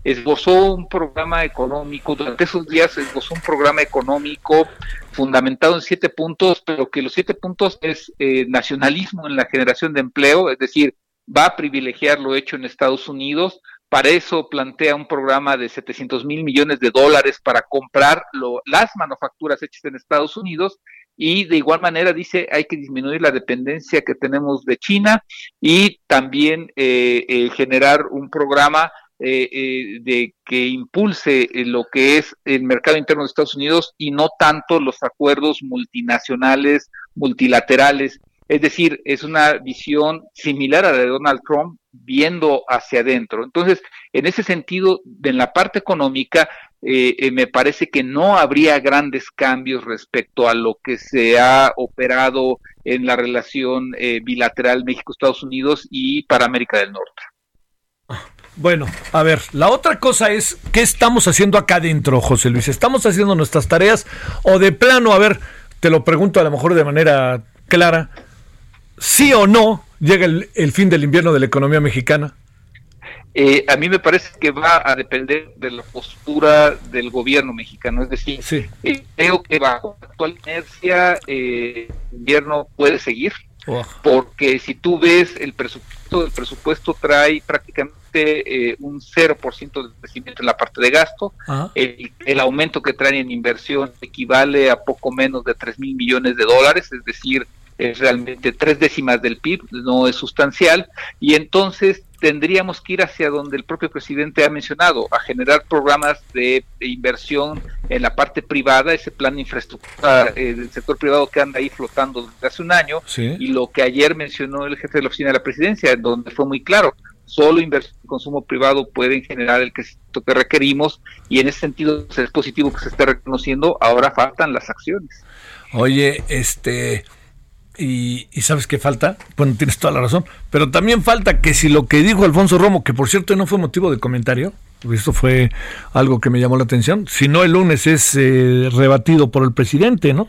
esbozó un programa económico, durante esos días esbozó un programa económico fundamentado en siete puntos, pero que los siete puntos es eh, nacionalismo en la generación de empleo, es decir, va a privilegiar lo hecho en Estados Unidos, para eso plantea un programa de 700 mil millones de dólares para comprar las manufacturas hechas en Estados Unidos y de igual manera dice hay que disminuir la dependencia que tenemos de China y también eh, eh, generar un programa eh, de que impulse lo que es el mercado interno de Estados Unidos y no tanto los acuerdos multinacionales, multilaterales. Es decir, es una visión similar a la de Donald Trump, viendo hacia adentro. Entonces, en ese sentido, en la parte económica, eh, eh, me parece que no habría grandes cambios respecto a lo que se ha operado en la relación eh, bilateral México-Estados Unidos y para América del Norte. Bueno, a ver, la otra cosa es, ¿qué estamos haciendo acá adentro, José Luis? ¿Estamos haciendo nuestras tareas o de plano, a ver, te lo pregunto a lo mejor de manera clara, sí o no llega el, fin del invierno de la economía mexicana? Eh, a mí me parece que va a depender de la postura del gobierno mexicano. Es decir, eh, creo que bajo la actual inercia eh, el invierno puede seguir, porque si tú ves el presupuesto, el presupuesto trae prácticamente un 0% de crecimiento en la parte de gasto. El, el, aumento que trae en inversión equivale a poco menos de 3 mil millones de dólares, es decir, es realmente tres décimas del PIB, no es sustancial, y entonces tendríamos que ir hacia donde el propio presidente ha mencionado, a generar programas de, inversión en la parte privada, ese plan de infraestructura eh, del sector privado que anda ahí flotando desde hace un año, y lo que ayer mencionó el jefe de la oficina de la presidencia, donde fue muy claro, solo inversión y consumo privado pueden generar el crecimiento que requerimos, y en ese sentido es positivo que se esté reconociendo, ahora faltan las acciones. Oye, este y, sabes qué falta, bueno, tienes toda la razón, pero también falta que si lo que dijo Alfonso Romo, que por cierto no fue motivo de comentario, esto fue algo que me llamó la atención, si no el lunes es eh, rebatido por el presidente, ¿no?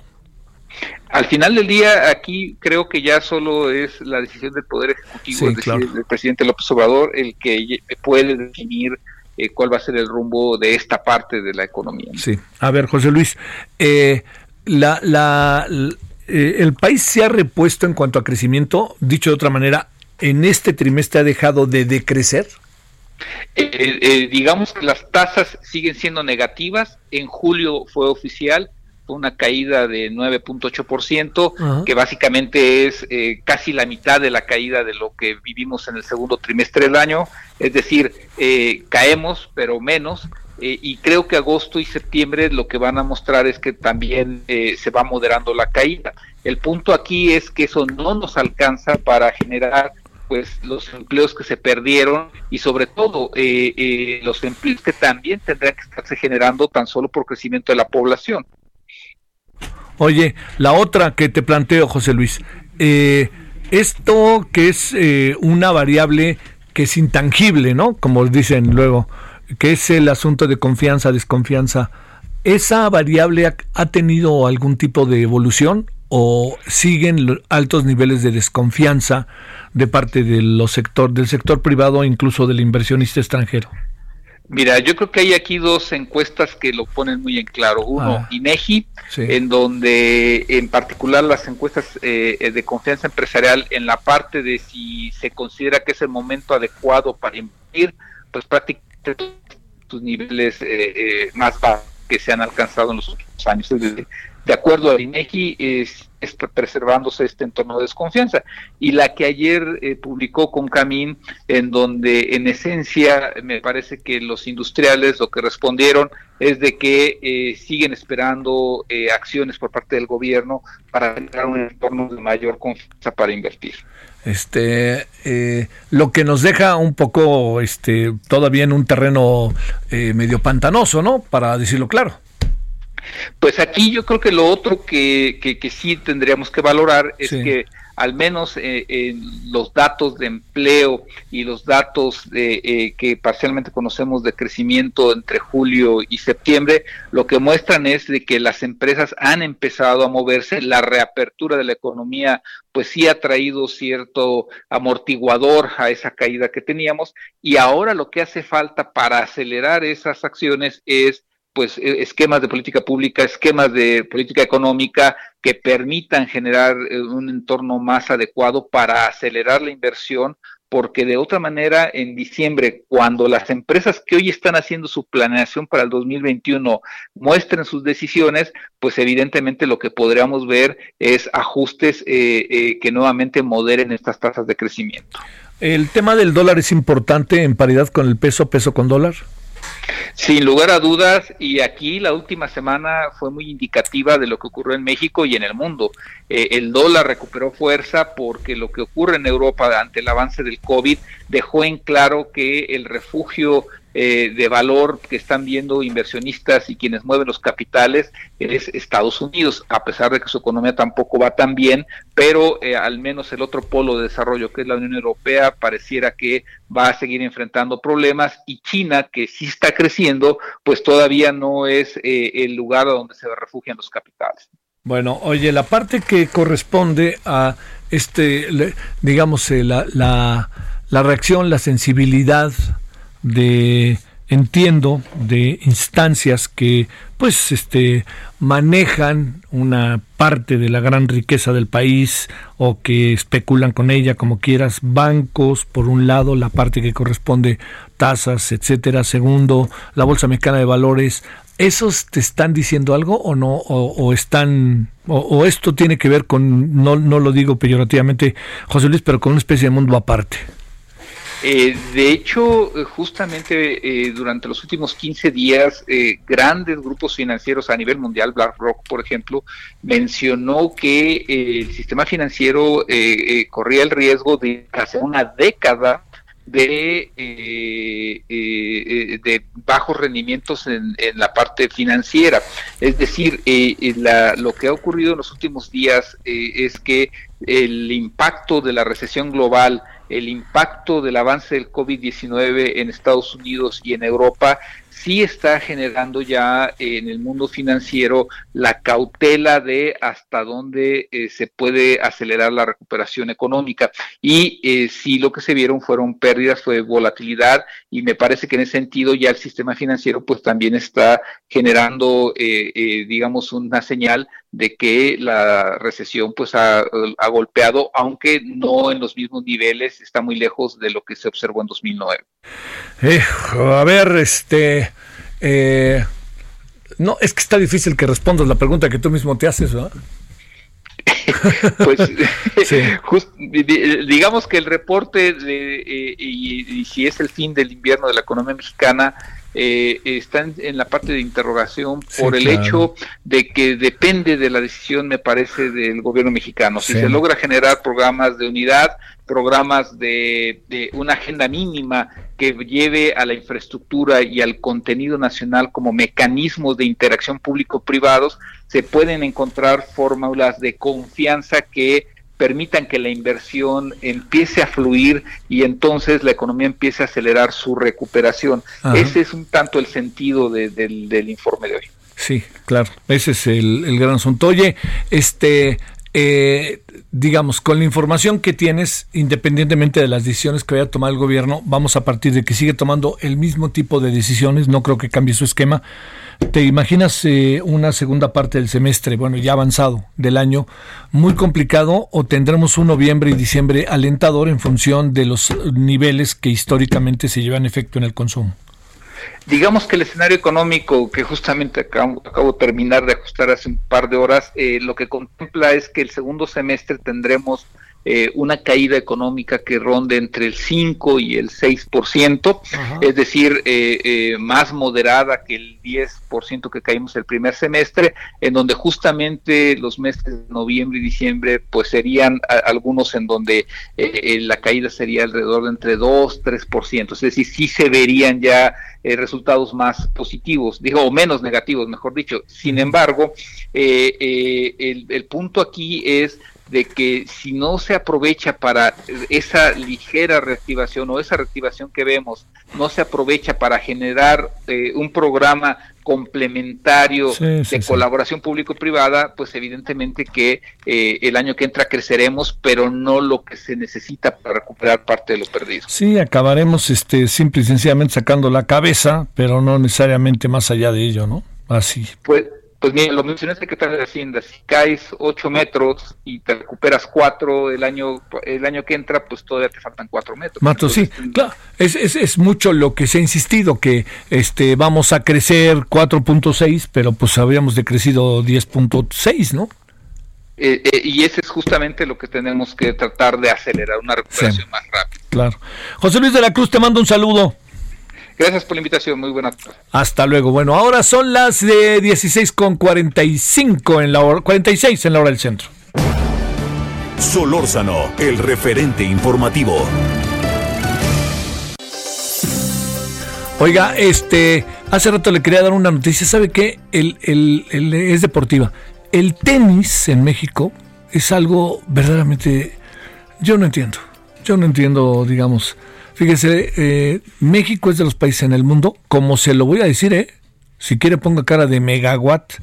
Al final del día, aquí creo que ya solo es la decisión del Poder Ejecutivo, del presidente López Obrador, el que puede definir eh, cuál va a ser el rumbo de esta parte de la economía. Sí, a ver, José Luis, eh, la, la, eh, el país se ha repuesto en cuanto a crecimiento, dicho de otra manera, en este trimestre ha dejado de decrecer. Eh, eh, digamos que las tasas siguen siendo negativas. En julio fue oficial, fue una caída de 9.8%, que básicamente es casi la mitad de la caída de lo que vivimos en el segundo trimestre del año. Es decir, caemos, pero menos. Eh, y creo que agosto y septiembre lo que van a mostrar es que también eh, se va moderando la caída. El punto aquí es que eso no nos alcanza para generar pues los empleos que se perdieron y sobre todo eh, los empleos que también tendrán que estarse generando tan solo por crecimiento de la población. Oye, la otra que te planteo, José Luis, esto que es una variable que es intangible, ¿no? Como dicen luego, que es el asunto de confianza, desconfianza, ¿esa variable ha, tenido algún tipo de evolución o siguen altos niveles de desconfianza de parte de los sector, del sector privado e incluso del inversionista extranjero? Mira, yo creo que hay aquí dos encuestas que lo ponen muy en claro. Uno, ah, INEGI, en donde en particular las encuestas eh, de confianza empresarial en la parte de si se considera que es el momento adecuado para invertir, pues prácticamente sus niveles eh, eh, más bajos que se han alcanzado en los últimos años. De acuerdo al INEGI, es preservándose este entorno de desconfianza. Y la que ayer eh, publicó con Camín, en donde en esencia me parece que los industriales lo que respondieron es de que eh, siguen esperando eh, acciones por parte del gobierno para crear un entorno de mayor confianza para invertir. Este, lo que nos deja un poco, este, todavía en un terreno medio pantanoso, ¿no? Para decirlo claro. Pues aquí yo creo que lo otro que, que, sí tendríamos que valorar es que al menos eh, en los datos de empleo y los datos de, eh, que parcialmente conocemos de crecimiento entre julio y septiembre, lo que muestran es de que las empresas han empezado a moverse, la reapertura de la economía pues sí ha traído cierto amortiguador a esa caída que teníamos y ahora lo que hace falta para acelerar esas acciones es pues e, esquemas de política pública, esquemas de política económica que permitan generar eh, un entorno más adecuado para acelerar la inversión, porque de otra manera en diciembre, cuando las empresas que hoy están haciendo su planeación para el 2021 muestren sus decisiones, pues evidentemente lo que podríamos ver es ajustes eh, eh, que nuevamente moderen estas tasas de crecimiento. ¿El tema del dólar es importante en paridad con el peso, peso con dólar? Sin lugar a dudas, y aquí la última semana fue muy indicativa de lo que ocurrió en México y en el mundo. Eh, el dólar recuperó fuerza porque lo que ocurre en Europa ante el avance del COVID dejó en claro que el refugio eh, de valor que están viendo inversionistas y quienes mueven los capitales es Estados Unidos, a pesar de que su economía tampoco va tan bien, pero eh, al menos el otro polo de desarrollo que es la Unión Europea pareciera que va a seguir enfrentando problemas y China, que sí está creciendo, pues todavía no es eh, el lugar donde se refugian los capitales. Bueno, oye, la parte que corresponde a este, digamos, la, la, la reacción, la sensibilidad de entiendo de instancias que pues este manejan una parte de la gran riqueza del país o que especulan con ella como quieras. Bancos por un lado la parte que corresponde tasas etcétera. Segundo la bolsa mexicana de valores. Esos te están diciendo algo o no o, están o, esto tiene que ver con no no lo digo peyorativamente José Luis pero con una especie de mundo aparte eh, de hecho, eh, justamente eh, durante los últimos 15 días, grandes grupos financieros a nivel mundial, BlackRock, por ejemplo, mencionó que el sistema financiero corría el riesgo de hace una década de, de bajos rendimientos en, la parte financiera. Es decir, lo que ha ocurrido en los últimos días es que el impacto de la recesión global el impacto del avance del COVID-19 en Estados Unidos y en Europa sí está generando ya en el mundo financiero la cautela de hasta dónde eh, se puede acelerar la recuperación económica. Y eh, sí lo que se vieron fueron pérdidas, fue volatilidad y me parece que en ese sentido ya el sistema financiero pues también está generando, eh, digamos, una señal de que la recesión pues ha, ha, golpeado, aunque no en los mismos niveles, está muy lejos de lo que se observó en 2009. a ver, este, eh, no, es que está difícil que respondas la pregunta que tú mismo te haces, ¿verdad? pues digamos que el reporte de, eh, y, si es el fin del invierno de la economía mexicana eh, está en, la parte de interrogación por el hecho de que depende de la decisión, me parece, del gobierno mexicano. Si se logra generar programas de unidad, programas de, de, una agenda mínima que lleve a la infraestructura y al contenido nacional como mecanismos de interacción público-privados, se pueden encontrar fórmulas de confianza que permitan que la inversión empiece a fluir y entonces la economía empiece a acelerar su recuperación. Ese es un tanto el sentido del, informe de hoy. Sí, claro, ese es el, el gran asunto. Oye, este, eh, digamos, con la información que tienes, independientemente de las decisiones que vaya a tomar el gobierno, vamos a partir de que sigue tomando el mismo tipo de decisiones, no creo que cambie su esquema. ¿Te imaginas eh, una segunda parte del semestre, bueno, ya avanzado del año, muy complicado o tendremos un noviembre y diciembre alentador en función de los niveles que históricamente se llevan efecto en el consumo? Digamos que el escenario económico que justamente acabo, de terminar de ajustar hace un par de horas, eh, lo que contempla es que el segundo semestre tendremos eh, una caída económica que ronde entre el 5 y el 6%, es decir, eh, eh, más moderada que el 10% que caímos el primer semestre, en donde justamente los meses de noviembre y diciembre pues serían algunos en donde la caída sería alrededor de entre 2, 3%, es decir, sí se verían ya resultados más positivos, digo, o menos negativos, mejor dicho. Sin embargo, el, el punto aquí es de que si no se aprovecha para esa ligera reactivación o esa reactivación que vemos, no se aprovecha para generar eh, un programa complementario de colaboración público-privada, pues evidentemente que eh, el año que entra creceremos, pero no lo que se necesita para recuperar parte de lo perdido. Sí, acabaremos este simple y sencillamente sacando la cabeza, pero no necesariamente más allá de ello, ¿no? Así. Pues pues mira, lo mencioné el secretario de Hacienda, si caes 8 metros y te recuperas 4 el año, el año que entra, pues todavía te faltan 4 metros. Mato, sí, claro, es, es, es, mucho lo que se ha insistido, que este vamos a crecer 4.6, pero pues habríamos decrecido 10.6, ¿no? Eh, eh, y ese es justamente lo que tenemos que tratar de acelerar, una recuperación más rápida. Claro. José Luis de la Cruz, te mando un saludo. Gracias por la invitación, muy buena tarde. Hasta luego. Bueno, ahora son las de 16 con 45 en la hora, 46 en la hora del centro. Solórzano, el referente informativo. Oiga, este, hace rato le quería dar una noticia. ¿Sabe qué? El, el, es deportiva. El tenis en México es algo verdaderamente. Yo no entiendo. Yo no entiendo, digamos Fíjese, eh, México es de los países en el mundo, como se lo voy a decir, ¿eh? si quiere ponga cara de megawatt,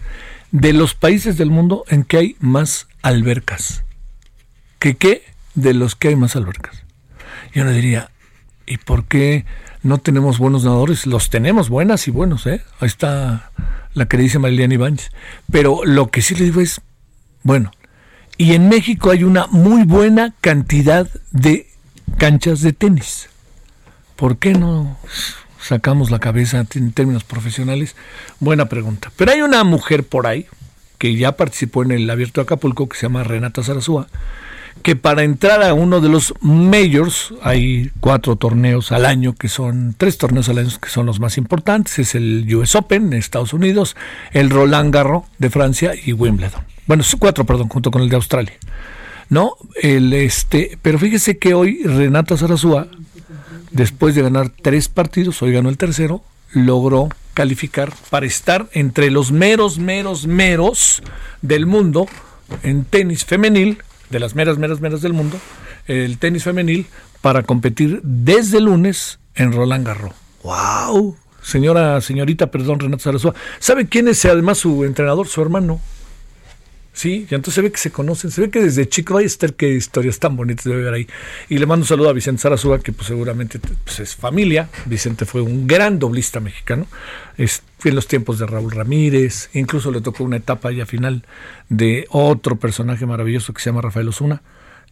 de los países del mundo en que hay más albercas. ¿Que qué? De los que hay más albercas. Yo le diría, ¿y por qué no tenemos buenos nadadores? Los tenemos buenas y buenos, ¿eh? Ahí está la que dice Mariliana Ibáñez. Pero lo que sí le digo es, bueno, y en México hay una muy buena cantidad de canchas de tenis. ¿Por qué no sacamos la cabeza en términos profesionales? Buena pregunta. Pero hay una mujer por ahí que ya participó en el Abierto de Acapulco, que se llama Renata Zarazúa, que para entrar a uno de los majors, hay cuatro torneos al año, que son tres torneos al año que son los más importantes, es el US Open de Estados Unidos, el Roland Garros de Francia y Wimbledon. Bueno, cuatro, perdón, junto con el de Australia. ¿No? El este, pero fíjese que hoy Renata Zarazúa después de ganar tres partidos, hoy ganó el tercero, logró calificar para estar entre los meros, meros, meros del mundo en tenis femenil, de las meras, meras, meras del mundo, el tenis femenil, para competir desde lunes en Roland Garros. ¡Wow! Señora, señorita, perdón, Renato Sarasúa. ¿Sabe quién es además su entrenador? Su hermano. Sí, y entonces se ve que se conocen, se ve que desde chico, hay estar qué historias tan bonitas de ver ahí. Y le mando un saludo a Vicente Sarazúa, que pues seguramente pues, es familia. Vicente fue un gran doblista mexicano. Es, en los tiempos de Raúl Ramírez, incluso le tocó una etapa ya final de otro personaje maravilloso que se llama Rafael Osuna,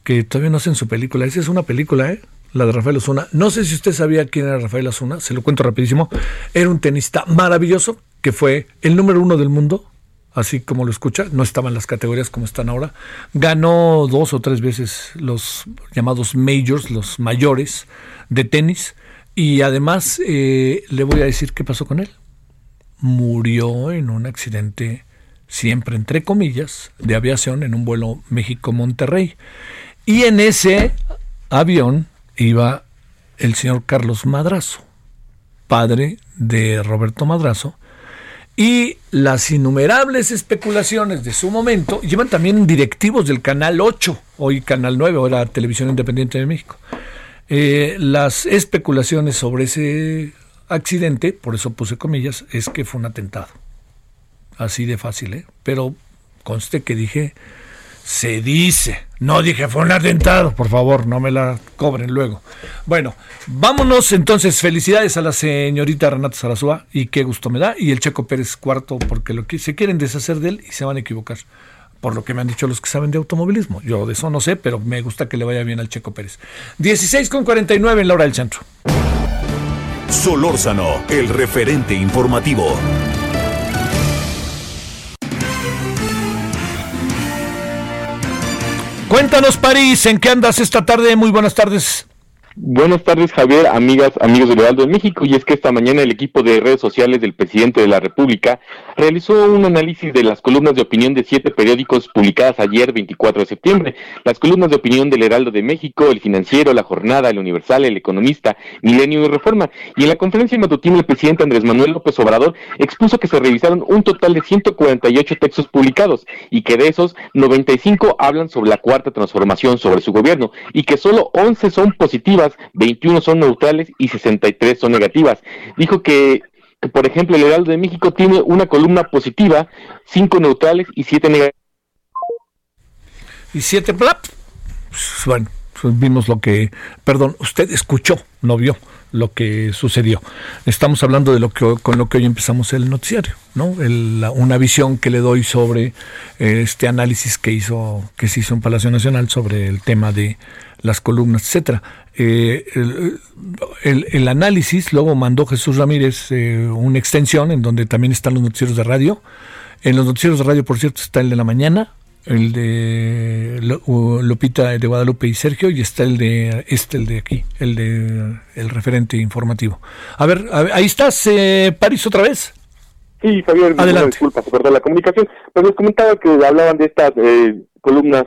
que todavía no hacen su película. Esa es una película, ¿eh? la de Rafael Osuna. No sé si usted sabía quién era Rafael Osuna, se lo cuento rapidísimo. Era un tenista maravilloso que fue el número uno del mundo así como lo escucha, no estaba en las categorías como están ahora. Ganó dos o tres veces los llamados majors, los mayores de tenis. Y además eh, le voy a decir qué pasó con él. Murió en un accidente, siempre entre comillas, de aviación en un vuelo México-Monterrey. Y en ese avión iba el señor Carlos Madrazo, padre de Roberto Madrazo, y las innumerables especulaciones de su momento llevan también directivos del Canal 8, hoy Canal 9, ahora Televisión Independiente de México. Eh, las especulaciones sobre ese accidente, por eso puse comillas, es que fue un atentado. Así de fácil, ¿eh? Pero conste que dije Se dice. No dije fue un atentado, por favor, no me la cobren luego. Bueno, vámonos entonces. Felicidades a la señorita Renata Sarazúa y qué gusto me da. Y el Checo Pérez cuarto, porque lo que se quieren deshacer de él y se van a equivocar. Por lo que me han dicho los que saben de automovilismo. Yo de eso no sé, pero me gusta que le vaya bien al Checo Pérez. 16 con 49 en la hora del centro. Solórzano, el referente informativo. Cuéntanos, París, ¿en qué andas esta tarde? Muy buenas tardes. Buenas tardes, Javier, amigas, amigos del Heraldo de México. Y es que esta mañana el equipo de redes sociales del presidente de la República realizó un análisis de las columnas de opinión de siete periódicos publicadas ayer, 24 de septiembre. Las columnas de opinión del Heraldo de México, El Financiero, La Jornada, El Universal, El Economista, Milenio y Reforma. Y en la conferencia matutina, el presidente Andrés Manuel López Obrador expuso que se revisaron un total de 148 textos publicados y que de esos 95 hablan sobre la cuarta transformación sobre su gobierno y que solo 11 son positivos 21 son neutrales y 63 son negativas. Dijo que, por ejemplo, el Heraldo de México tiene una columna positiva, 5 neutrales y 7 negativas. Y 7 plap. Bueno, pues vimos lo que, perdón, usted escuchó, no vio lo que sucedió. Estamos hablando de lo que con lo que hoy empezamos el noticiario, ¿no? una visión que le doy sobre eh, este análisis que hizo que se hizo en Palacio Nacional sobre el tema de las columnas, etcétera. Eh, el, análisis luego mandó Jesús Ramírez eh, una extensión en donde también están los noticieros de radio. En los noticieros de radio, por cierto, está el de la mañana, el de Lupita de Guadalupe y Sergio, y está el de este, el de aquí, el de el referente informativo. A ver, ahí estás, eh, París, otra vez. Sí, Javier, disculpa, se perdió la comunicación, pero les comentaba que hablaban de estas eh, columnas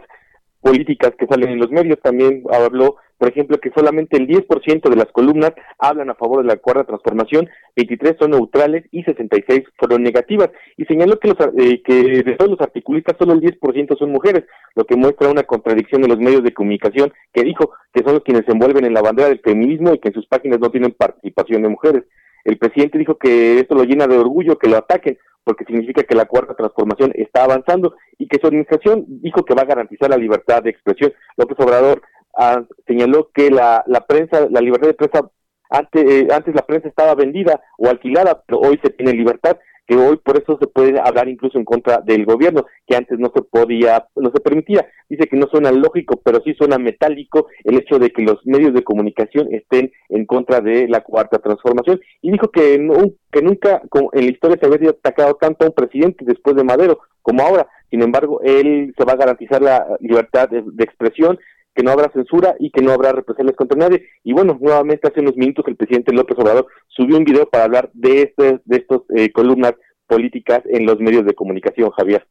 políticas que salen en los medios, también habló por ejemplo, que solamente el 10% de las columnas hablan a favor de la cuarta transformación, 23 son neutrales y 66 fueron negativas. Y señaló que, los, eh, que de todos los articulistas solo el 10% son mujeres, lo que muestra una contradicción en los medios de comunicación que dijo que son los quienes se envuelven en la bandera del feminismo y que en sus páginas no tienen participación de mujeres. El presidente dijo que esto lo llena de orgullo que lo ataquen, porque significa que la cuarta transformación está avanzando y que su administración dijo que va a garantizar la libertad de expresión. López Obrador Ah, señaló que la, la prensa, la libertad de prensa, antes, eh, antes la prensa estaba vendida o alquilada, pero hoy se tiene libertad, que hoy por eso se puede hablar incluso en contra del gobierno, que antes no se podía, no se permitía. Dice que no suena lógico, pero sí suena metálico el hecho de que los medios de comunicación estén en contra de la cuarta transformación. Y dijo que, no, que nunca en la historia se había atacado tanto a un presidente después de Madero como ahora. Sin embargo, él se va a garantizar la libertad de expresión, que no habrá censura y que no habrá represalias contra nadie. Y bueno, nuevamente hace unos minutos el presidente López Obrador subió un video para hablar de este, de estos eh, columnas políticas en los medios de comunicación, Javier.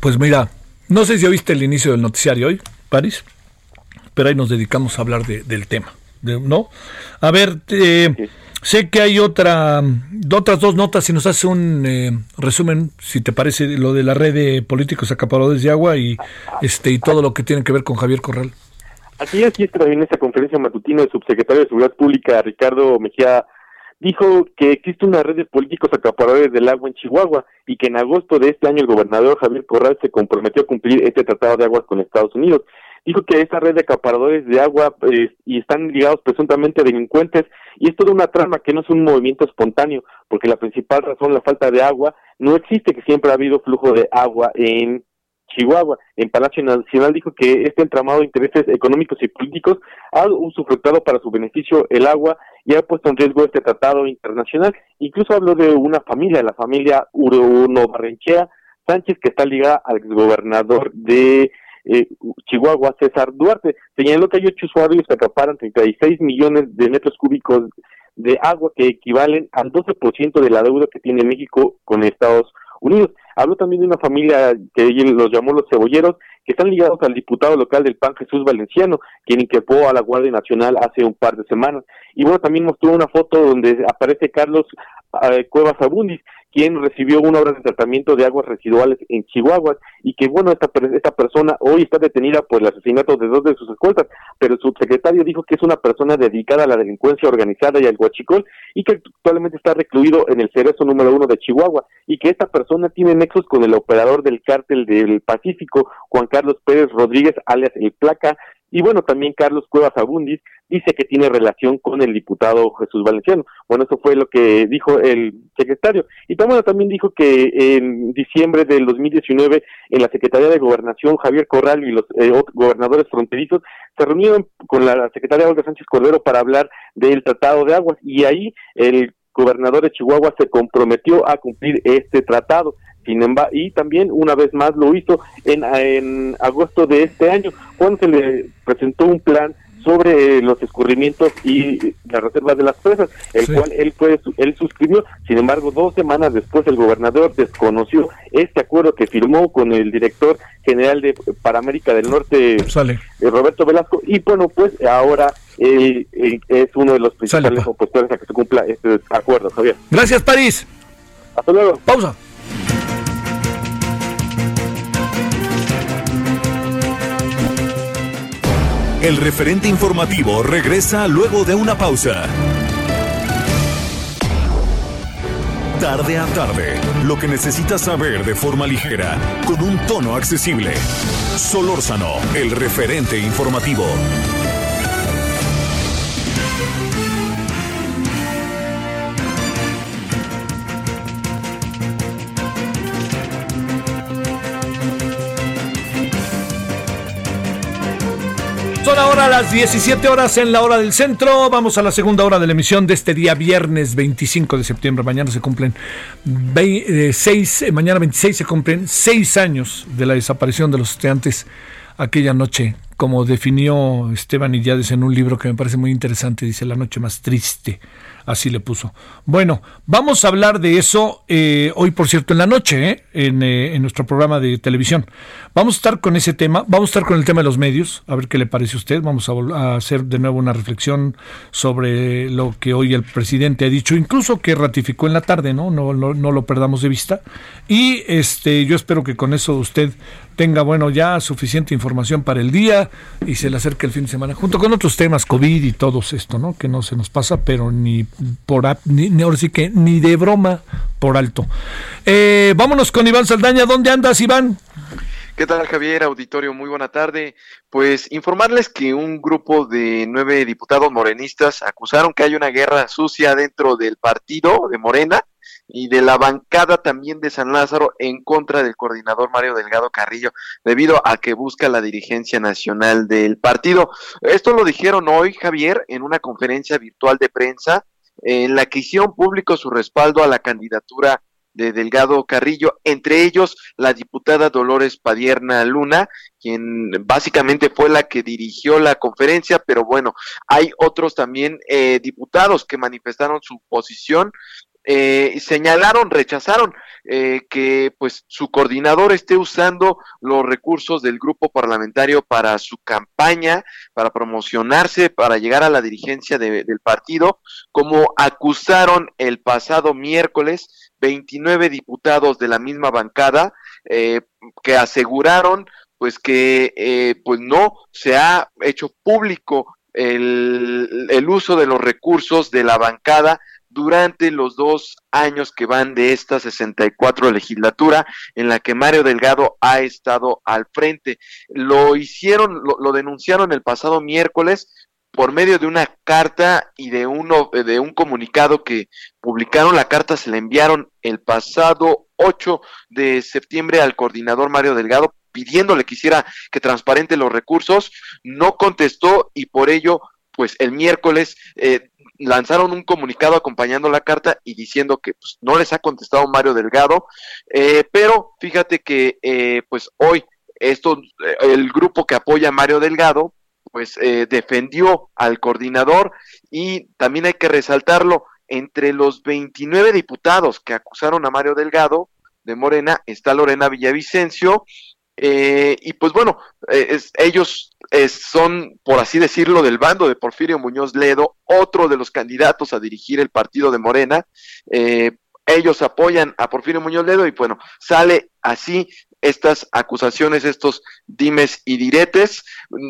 Pues mira, no sé si oíste el inicio del noticiario hoy, París, pero ahí nos dedicamos a hablar del tema, ¿no? A ver, eh, Sé que hay otra, otras dos notas, si nos hace un eh, resumen, si te parece, lo de la red de políticos acaparadores de agua y este y todo lo que tiene que ver con Javier Corral. Así es, y es en esta conferencia matutina el subsecretario de Seguridad Pública, Ricardo Mejía, dijo que existe una red de políticos acaparadores del agua en Chihuahua y que en agosto de este año el gobernador Javier Corral se comprometió a cumplir este tratado de aguas con Estados Unidos. Dijo que esta red de acaparadores de agua eh, y están ligados presuntamente a delincuentes y es toda una trama que no es un movimiento espontáneo, porque la principal razón, la falta de agua, no existe que siempre ha habido flujo de agua en Chihuahua. En Palacio Nacional dijo que este entramado de intereses económicos y políticos ha usufructado para su beneficio el agua y ha puesto en riesgo este tratado internacional. Incluso habló de una familia, la familia Uruno Barrenchea Sánchez, que está ligada al exgobernador de eh, Chihuahua, César Duarte, señaló que hay ocho usuarios que acaparan 36 millones de metros cúbicos de agua que equivalen al 12% de la deuda que tiene México con Estados Unidos. Habló también de una familia que los llamó los cebolleros, que están ligados al diputado local del PAN Jesús Valenciano, quien inquepó a la Guardia Nacional hace un par de semanas. Y bueno, también mostró una foto donde aparece Carlos eh, Cuevas Abundis, quien recibió una obra de tratamiento de aguas residuales en Chihuahua y que bueno, esta, esta persona hoy está detenida por el asesinato de dos de sus escoltas. pero el subsecretario dijo que es una persona dedicada a la delincuencia organizada y al huachicol y que actualmente está recluido en el cerezo número uno de Chihuahua y que esta persona tiene nexos con el operador del cártel del Pacífico, Juan Carlos Pérez Rodríguez, alias El Placa, y bueno, también Carlos Cuevas Abundis dice que tiene relación con el diputado Jesús Valenciano. Bueno, eso fue lo que dijo el secretario. Y también, dijo que en diciembre del 2019, en la Secretaría de Gobernación, Javier Corral y los eh, gobernadores fronterizos se reunieron con la secretaria Olga Sánchez Cordero para hablar del Tratado de Aguas. Y ahí el gobernador de Chihuahua se comprometió a cumplir este tratado. Sin embargo, y también una vez más lo hizo en, en agosto de este año, cuando se le presentó un plan sobre los escurrimientos y las reservas de las presas, el cual él fue, él suscribió. Sin embargo, dos semanas después el gobernador desconoció este acuerdo que firmó con el director general de para América del Norte, eh, Roberto Velasco, y bueno, pues ahora eh, es uno de los principales opositores a que se cumpla este acuerdo, Javier. Gracias, París. Hasta luego. Pausa. El referente informativo regresa luego de una pausa. Tarde a tarde, lo que necesitas saber de forma ligera, con un tono accesible. Solórzano, el referente informativo. Son ahora las 17 horas en la hora del centro. Vamos a la segunda hora de la emisión de este día viernes 25 de septiembre. Mañana se cumplen eh, seis, eh, mañana 26 se cumplen seis años de la desaparición de los estudiantes aquella noche, como definió Esteban Illades en un libro que me parece muy interesante, dice La noche más triste así le puso. Bueno, vamos a hablar de eso eh, hoy, por cierto, en la noche, eh, eh, en, nuestro programa de televisión. Vamos a estar con ese tema, vamos a estar con el tema de los medios, a ver qué le parece a usted. Vamos a, hacer de nuevo una reflexión sobre lo que hoy el presidente ha dicho, incluso que ratificó en la tarde, ¿no? No, no, no lo perdamos de vista. Y este, yo espero que con eso usted tenga, bueno, ya suficiente información para el día y se le acerque el fin de semana, junto con otros temas, COVID y todo esto, ¿no? Que no se nos pasa, pero ni por ni, ahora sí que ni de broma por alto. Eh, vámonos con Iván Saldaña. ¿Dónde andas, Iván? ¿Qué tal, Javier? Auditorio, muy buena tarde. Pues informarles que un grupo de nueve diputados morenistas acusaron que hay una guerra sucia dentro del partido de Morena y de la bancada también de San Lázaro en contra del coordinador Mario Delgado Carrillo, debido a que busca la dirigencia nacional del partido. Esto lo dijeron hoy, Javier, en una conferencia virtual de prensa en la que hicieron público su respaldo a la candidatura de Delgado Carrillo, entre ellos la diputada Dolores Padierna Luna, quien básicamente fue la que dirigió la conferencia, pero bueno, hay otros también eh, diputados que manifestaron su posición eh, señalaron, rechazaron eh, que pues su coordinador esté usando los recursos del grupo parlamentario para su campaña, para promocionarse, para llegar a la dirigencia del partido, como acusaron el pasado miércoles 29 diputados de la misma bancada eh, que aseguraron pues que eh, pues no se ha hecho público el, el uso de los recursos de la bancada durante los dos años que van de esta 64 legislatura en la que Mario Delgado ha estado al frente. Lo hicieron, lo, denunciaron el pasado miércoles por medio de una carta y de uno de un comunicado que publicaron la carta se le enviaron el pasado 8 de septiembre al coordinador Mario Delgado pidiéndole que hiciera que transparente los recursos, no contestó y por ello pues el miércoles eh, lanzaron un comunicado acompañando la carta y diciendo que pues, no les ha contestado Mario Delgado, eh, pero fíjate que eh, pues hoy esto, eh, el grupo que apoya a Mario Delgado, pues defendió al coordinador y también hay que resaltarlo, entre los 29 diputados que acusaron a Mario Delgado de Morena está Lorena Villavicencio, eh, y pues bueno, eh, ellos eh, son, por así decirlo, del bando de Porfirio Muñoz Ledo, otro de los candidatos a dirigir el partido de Morena. ellos apoyan a Porfirio Muñoz Ledo y bueno, sale así estas acusaciones, estos dimes y diretes.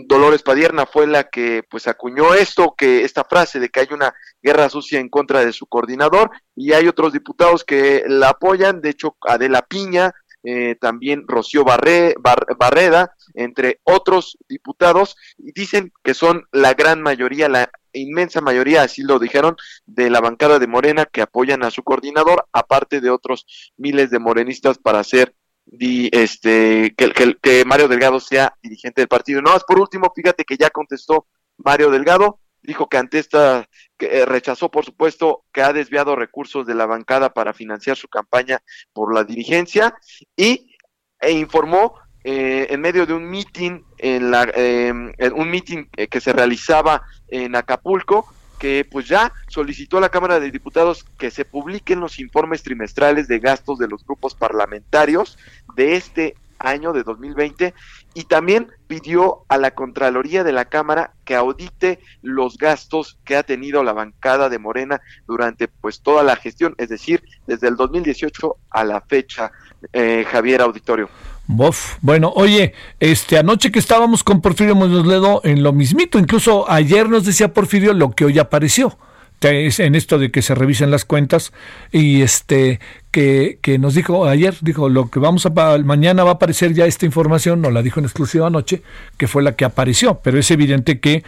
Dolores Padierna fue la que pues acuñó esto, que esta frase de que hay una guerra sucia en contra de su coordinador y hay otros diputados que la apoyan, de hecho Adela Piña, eh, también Rocío Barreda, entre otros diputados, y dicen que son la gran mayoría, la inmensa mayoría, así lo dijeron, de la bancada de Morena que apoyan a su coordinador, aparte de otros miles de morenistas para hacer este, que, que, Mario Delgado sea dirigente del partido. No, por último, fíjate que ya contestó Mario Delgado, dijo que ante esta, que eh, rechazó por supuesto que ha desviado recursos de la bancada para financiar su campaña por la dirigencia y e informó eh, en medio de un meeting en la em, un meeting que se realizaba en Acapulco que pues ya solicitó a la Cámara de Diputados que se publiquen los informes trimestrales de gastos de los grupos parlamentarios de este año de 2020 y también pidió a la Contraloría de la Cámara que audite los gastos que ha tenido la bancada de Morena durante pues toda la gestión, es decir, desde el 2018 a la fecha, eh, Javier Auditorio. Bof. Bueno, oye, este anoche que estábamos con Porfirio Muñoz en lo mismito, incluso ayer nos decía Porfirio lo que hoy apareció en esto de que se revisen las cuentas y este que, que, nos dijo ayer, dijo lo que vamos a mañana va a aparecer ya esta información, no la dijo en exclusiva anoche, que fue la que apareció, pero es evidente que,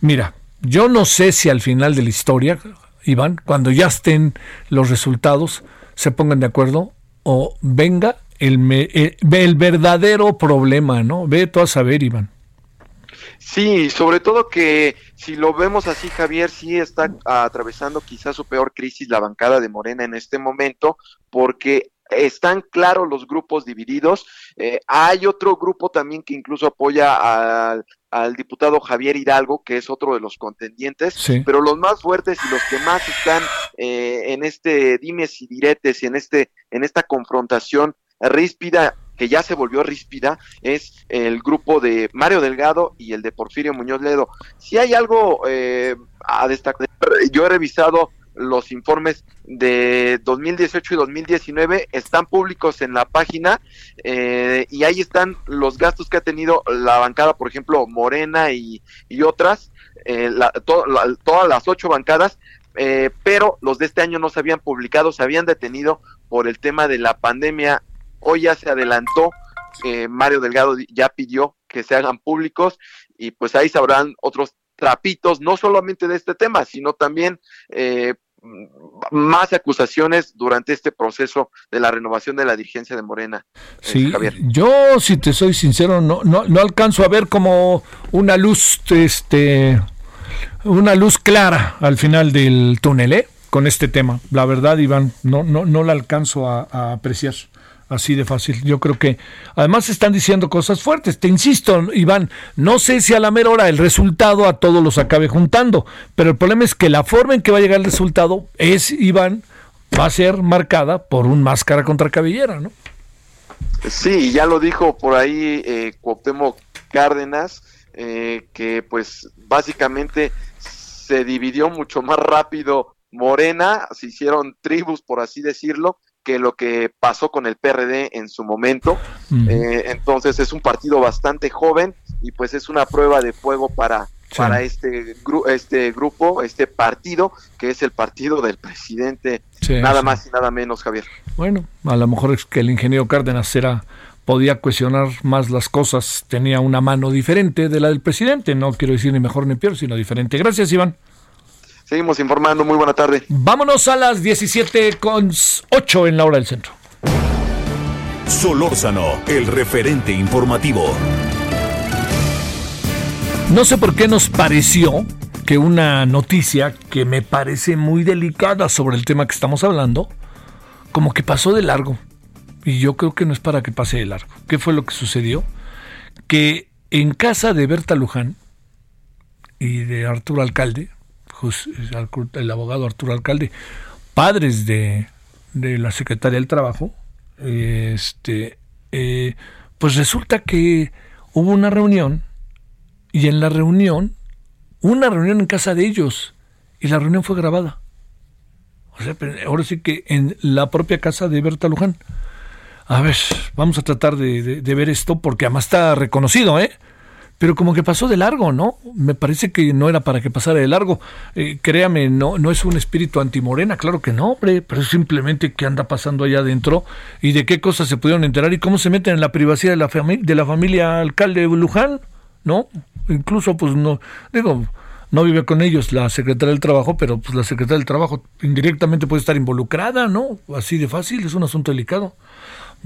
mira, yo no sé si al final de la historia, Iván, cuando ya estén los resultados, se pongan de acuerdo o venga el, eh, el, verdadero problema, ¿no? Ve tú a saber, Iván. Sí, sobre todo que si lo vemos así, Javier, sí está atravesando quizás su peor crisis la bancada de Morena en este momento, porque están claros los grupos divididos. Eh, hay otro grupo también que incluso apoya al, diputado Javier Hidalgo, que es otro de los contendientes, pero los más fuertes y los que más están eh, en este dimes y diretes y en este en esta confrontación ríspida que ya se volvió ríspida es el grupo de Mario Delgado y el de Porfirio Muñoz Ledo. Si hay algo eh, a destacar, yo he revisado los informes de 2018 y 2019 están públicos en la página eh, y ahí están los gastos que ha tenido la bancada, por ejemplo, Morena y, otras, eh, todas las ocho bancadas, pero los de este año no se habían publicado, se habían detenido por el tema de la pandemia Hoy ya se adelantó, eh, Mario Delgado ya pidió que se hagan públicos y pues ahí sabrán otros trapitos, no solamente de este tema, sino también eh, más acusaciones durante este proceso de la renovación de la dirigencia de Morena. Eh, sí, yo si te soy sincero no, no, no alcanzo a ver como una luz, este, una luz clara al final del túnel, ¿eh? Con este tema. La verdad, Iván, no, no, no la alcanzo a apreciar. Así de fácil. Yo creo que además están diciendo cosas fuertes. Te insisto, Iván, no sé si a la mera hora el resultado a todos los acabe juntando, pero el problema es que la forma en que va a llegar el resultado es, Iván, va a ser marcada por un máscara contra cabellera, ¿no? Sí, ya lo dijo por ahí eh, Cárdenas, eh, que pues básicamente se dividió mucho más rápido Morena, se hicieron tribus, por así decirlo, que lo que pasó con el PRD en su momento. Eh, entonces es un partido bastante joven y pues es una prueba de fuego para, para este, este grupo, este partido, que es el partido del presidente, nada más y nada menos, Javier. Bueno, a lo mejor es que el ingeniero Cárdenas era podía cuestionar más las cosas, tenía una mano diferente de la del presidente, no quiero decir ni mejor ni peor, sino diferente. Gracias, Iván. Seguimos informando. Muy buena tarde. Vámonos a las 17 con 8 en la hora del centro. Solórzano, el referente informativo. No sé por qué nos pareció que una noticia que me parece muy delicada sobre el tema que estamos hablando, como que pasó de largo. Y yo creo que no es para que pase de largo. ¿Qué fue lo que sucedió? Que en casa de Berta Luján y de Arturo Alcalde, el abogado Arturo Alcalde, padres de, la Secretaría del Trabajo, este, eh, pues resulta que hubo una reunión y en la reunión, una reunión en casa de ellos, y la reunión fue grabada. O sea, ahora sí que en la propia casa de Berta Luján. a ver, vamos a tratar de, ver esto porque además está reconocido, ¿eh? Pero como que pasó de largo, ¿no? Me parece que no era para que pasara de largo. Eh, créame, no, no es un espíritu antimorena, claro que no, hombre, pero es simplemente qué anda pasando allá adentro y de qué cosas se pudieron enterar y cómo se meten en la privacidad de la, de la familia alcalde de Luján, ¿no? Incluso, pues no, digo, no vive con ellos la secretaria del Trabajo, pero pues la secretaria del Trabajo indirectamente puede estar involucrada, ¿no? Así de fácil, es un asunto delicado.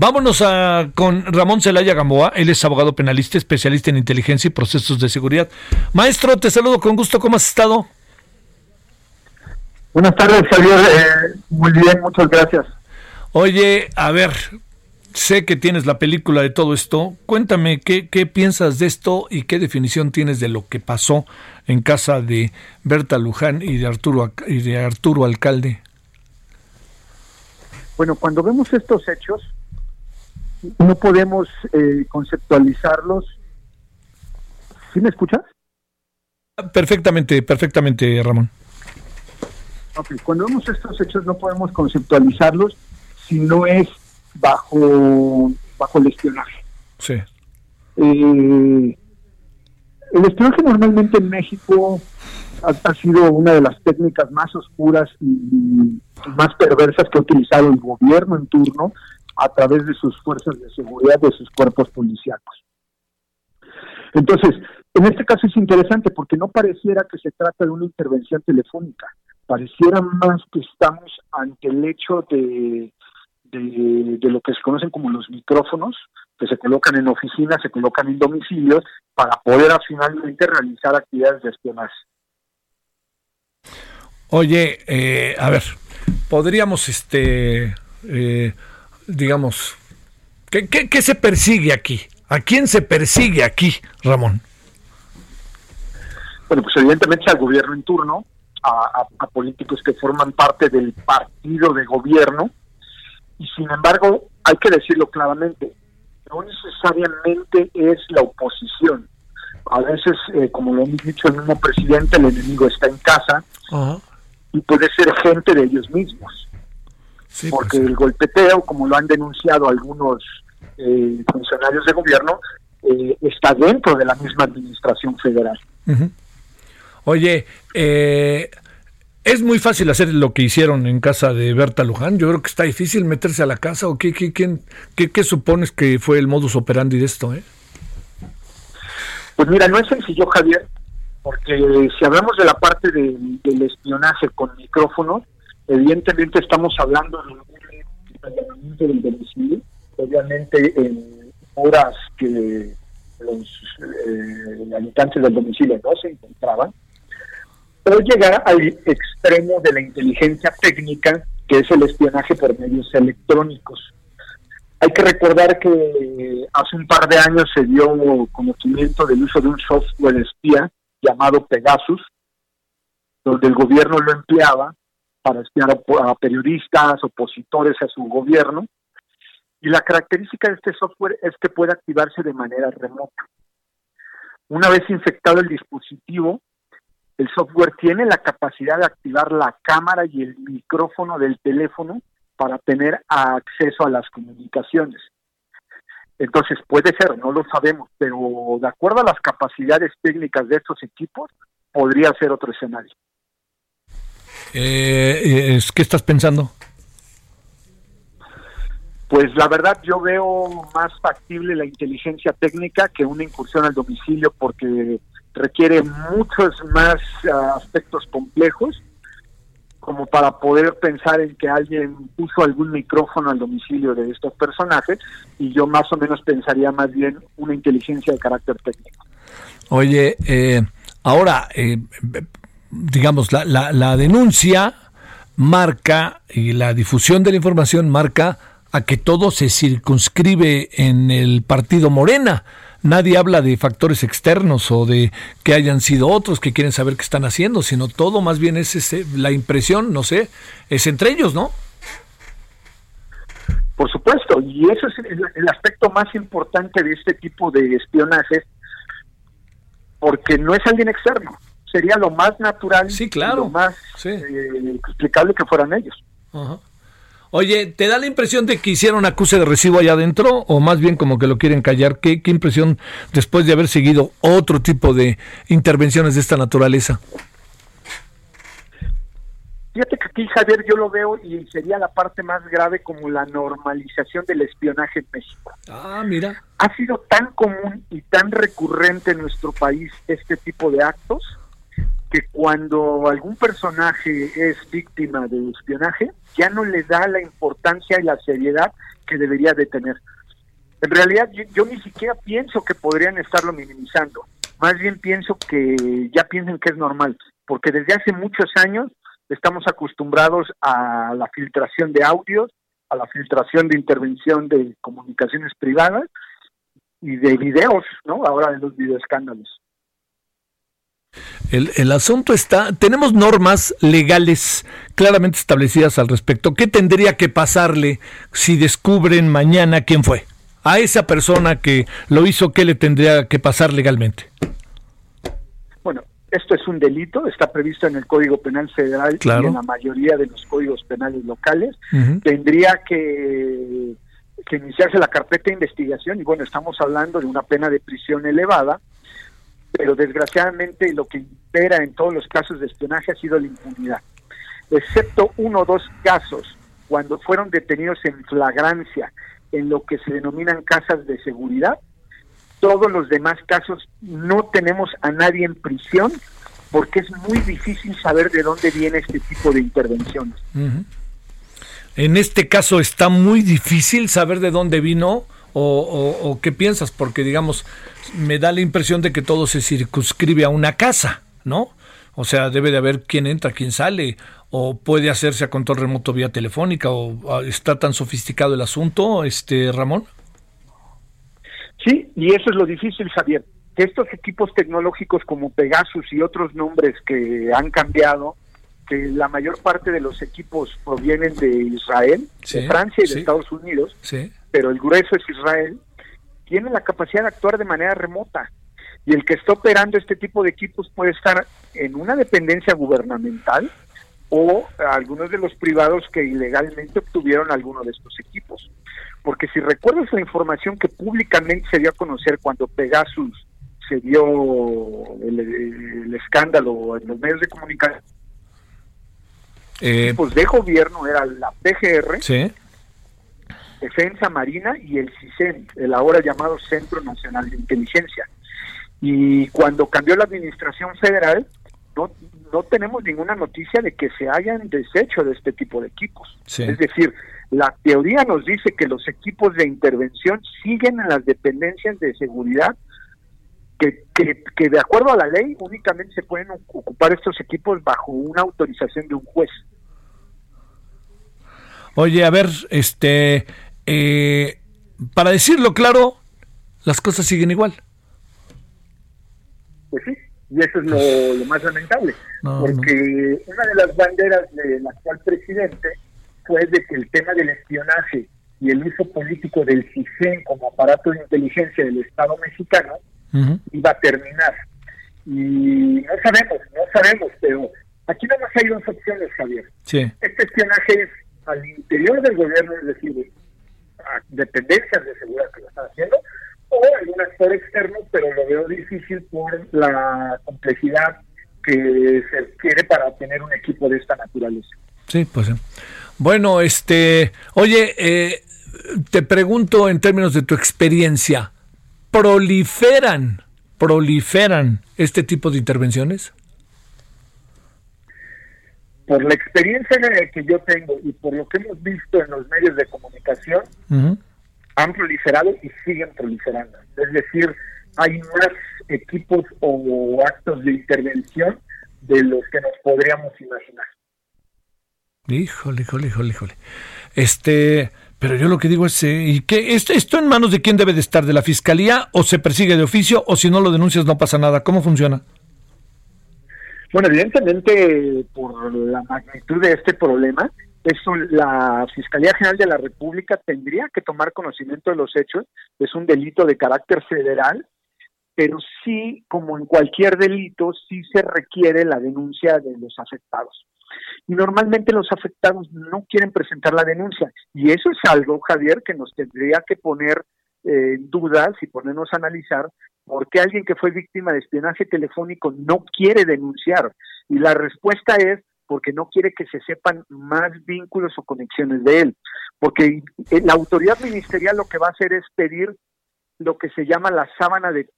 Vámonos a, con Ramón Celaya Gamboa, él es abogado penalista, especialista en inteligencia y procesos de seguridad. Maestro, te saludo con gusto, ¿cómo has estado? Buenas tardes, Javier. Eh, muy bien, muchas gracias. Oye, a ver, sé que tienes la película de todo esto. Cuéntame qué, qué piensas de esto y qué definición tienes de lo que pasó en casa de Berta Luján y de Arturo, y de Arturo Alcalde. Bueno, cuando vemos estos hechos, no podemos eh, conceptualizarlos. ¿Sí me escuchas? Perfectamente, perfectamente, Ramón. Cuando vemos estos hechos no podemos conceptualizarlos si no es bajo, bajo el espionaje. Sí. Eh, el espionaje normalmente en México ha, sido una de las técnicas más oscuras y más perversas que ha utilizado el gobierno en turno a través de sus fuerzas de seguridad, de sus cuerpos policíacos. Entonces, en este caso es interesante porque no pareciera que se trata de una intervención telefónica, pareciera más que estamos ante el hecho de, de, lo que se conocen como los micrófonos, que se colocan en oficinas, se colocan en domicilios, para poder finalmente realizar actividades de espionaje. Oye, eh, a ver, podríamos este eh, digamos, ¿qué, qué, se persigue aquí? ¿A quién se persigue aquí, Ramón? Bueno, pues evidentemente al gobierno en turno, a, políticos que forman parte del partido de gobierno, y sin embargo, hay que decirlo claramente, no necesariamente es la oposición. A veces, eh, como lo hemos dicho el mismo presidente, el enemigo está en casa y puede ser gente de ellos mismos porque pues el golpeteo, como lo han denunciado algunos eh, funcionarios de gobierno, eh, está dentro de la misma administración federal. Oye, eh, es muy fácil hacer lo que hicieron en casa de Berta Luján. Yo creo que está difícil meterse a la casa. ¿O qué, qué, qué, supones que fue el modus operandi de esto? Eh? Pues mira, no es sencillo, Javier, porque si hablamos de la parte del espionaje con micrófonos, Evidentemente estamos hablando de un del domicilio, obviamente en horas que los eh, habitantes del domicilio no se encontraban, pero llegar al extremo de la inteligencia técnica, que es el espionaje por medios electrónicos. Hay que recordar que hace un par de años se dio conocimiento del uso de un software espía llamado Pegasus, donde el gobierno lo empleaba para espiar a, periodistas, opositores a su gobierno. Y la característica de este software es que puede activarse de manera remota. Una vez infectado el dispositivo, el software tiene la capacidad de activar la cámara y el micrófono del teléfono para tener acceso a las comunicaciones. Entonces puede ser, no lo sabemos, pero de acuerdo a las capacidades técnicas de estos equipos, podría ser otro escenario. Eh, ¿Qué estás pensando? Pues la verdad yo veo más factible la inteligencia técnica que una incursión al domicilio porque requiere muchos más ah, aspectos complejos como para poder pensar en que alguien puso algún micrófono al domicilio de estos personajes y yo más o menos pensaría más bien una inteligencia de carácter técnico. Oye, eh, ahora, eh, digamos, la, la, la denuncia marca y la difusión de la información marca a que todo se circunscribe en el partido Morena. Nadie habla de factores externos o de que hayan sido otros que quieren saber qué están haciendo, sino todo más bien es ese, la impresión, no sé, es entre ellos, ¿no? Por supuesto, y eso es el, el aspecto más importante de este tipo de espionaje, porque no es alguien externo, sería lo más natural sí, claro. lo más eh, explicable que fueran ellos. Oye, ¿te da la impresión de que hicieron acuse de recibo allá adentro o más bien como que lo quieren callar? ¿Qué, qué impresión después de haber seguido otro tipo de intervenciones de esta naturaleza? Fíjate que aquí, Javier, yo lo veo y sería la parte más grave como la normalización del espionaje en México. Ah, mira. Ha sido tan común y tan recurrente en nuestro país este tipo de actos que cuando algún personaje es víctima de espionaje, ya no le da la importancia y la seriedad que debería de tener. En realidad yo, ni siquiera pienso que podrían estarlo minimizando, más bien pienso que ya piensen que es normal, porque desde hace muchos años estamos acostumbrados a la filtración de audios, a la filtración de intervención de comunicaciones privadas y de videos, ¿no? Ahora de los videoescándalos. El, el, asunto está, tenemos normas legales claramente establecidas al respecto. ¿Qué tendría que pasarle si descubren mañana quién fue? A esa persona que lo hizo, ¿qué le tendría que pasar legalmente? Bueno, esto es un delito, está previsto en el Código Penal Federal y en la mayoría de los códigos penales locales. Tendría que, que iniciarse la carpeta de investigación y bueno, estamos hablando de una pena de prisión elevada pero desgraciadamente lo que impera en todos los casos de espionaje ha sido la impunidad, excepto uno o dos casos cuando fueron detenidos en flagrancia en lo que se denominan casas de seguridad. Todos los demás casos no tenemos a nadie en prisión porque es muy difícil saber de dónde viene este tipo de intervenciones. En este caso está muy difícil saber de dónde vino o, qué piensas, porque digamos, me da la impresión de que todo se circunscribe a una casa, ¿no? O sea, debe de haber quién entra, quién sale, o puede hacerse a control remoto vía telefónica, o está tan sofisticado el asunto, este Ramón. Sí, y eso es lo difícil, Javier, que estos equipos tecnológicos como Pegasus y otros nombres que han cambiado, que la mayor parte de los equipos provienen de Israel, de Francia y de Estados Unidos, sí pero el grueso es Israel, tiene la capacidad de actuar de manera remota. Y el que está operando este tipo de equipos puede estar en una dependencia gubernamental o algunos de los privados que ilegalmente obtuvieron alguno de estos equipos. Porque si recuerdas la información que públicamente se dio a conocer cuando Pegasus se dio el, escándalo en los medios de comunicación, eh, pues de gobierno era la PGR, ¿sí? Defensa Marina y el CISEN, el ahora llamado Centro Nacional de Inteligencia. Y cuando cambió la administración federal, no, no tenemos ninguna noticia de que se hayan deshecho de este tipo de equipos. Es decir, la teoría nos dice que los equipos de intervención siguen en las dependencias de seguridad que, que, que, de acuerdo a la ley únicamente se pueden ocupar estos equipos bajo una autorización de un juez. Oye, a ver, este, eh, para decirlo claro, las cosas siguen igual. Pues sí, y eso es lo, más lamentable, porque una de las banderas del actual presidente fue de que el tema del espionaje y el uso político del CISEN como aparato de inteligencia del Estado mexicano iba a terminar. Y no sabemos, no sabemos, pero aquí nada más hay dos opciones, Javier. Este espionaje es al interior del gobierno, es decir, dependencias de seguridad que lo están haciendo, o algún actor externo, pero lo veo difícil por la complejidad que se quiere para tener un equipo de esta naturaleza. Sí, pues bueno, este, oye, eh, te pregunto en términos de tu experiencia, ¿proliferan, proliferan este tipo de intervenciones? Por la experiencia que yo tengo y por lo que hemos visto en los medios de comunicación, han proliferado y siguen proliferando. Es decir, hay más equipos o actos de intervención de los que nos podríamos imaginar. Híjole, híjole, híjole, híjole. Este, pero yo lo que digo es, eh, ¿y qué? ¿Esto, ¿Esto en manos de quién debe de estar? ¿De la fiscalía o se persigue de oficio o si no lo denuncias no pasa nada? ¿Cómo funciona? Bueno, evidentemente, por la magnitud de este problema, eso la Fiscalía General de la República tendría que tomar conocimiento de los hechos. Es un delito de carácter federal, pero sí, como en cualquier delito, sí se requiere la denuncia de los afectados. Y normalmente los afectados no quieren presentar la denuncia. Y eso es algo, Javier, que nos tendría que poner en dudas y ponernos a analizar por qué alguien que fue víctima de espionaje telefónico no quiere denunciar. Y la respuesta es porque no quiere que se sepan más vínculos o conexiones de él. Porque eh, la autoridad ministerial lo que va a hacer es pedir lo que se llama la sábana de,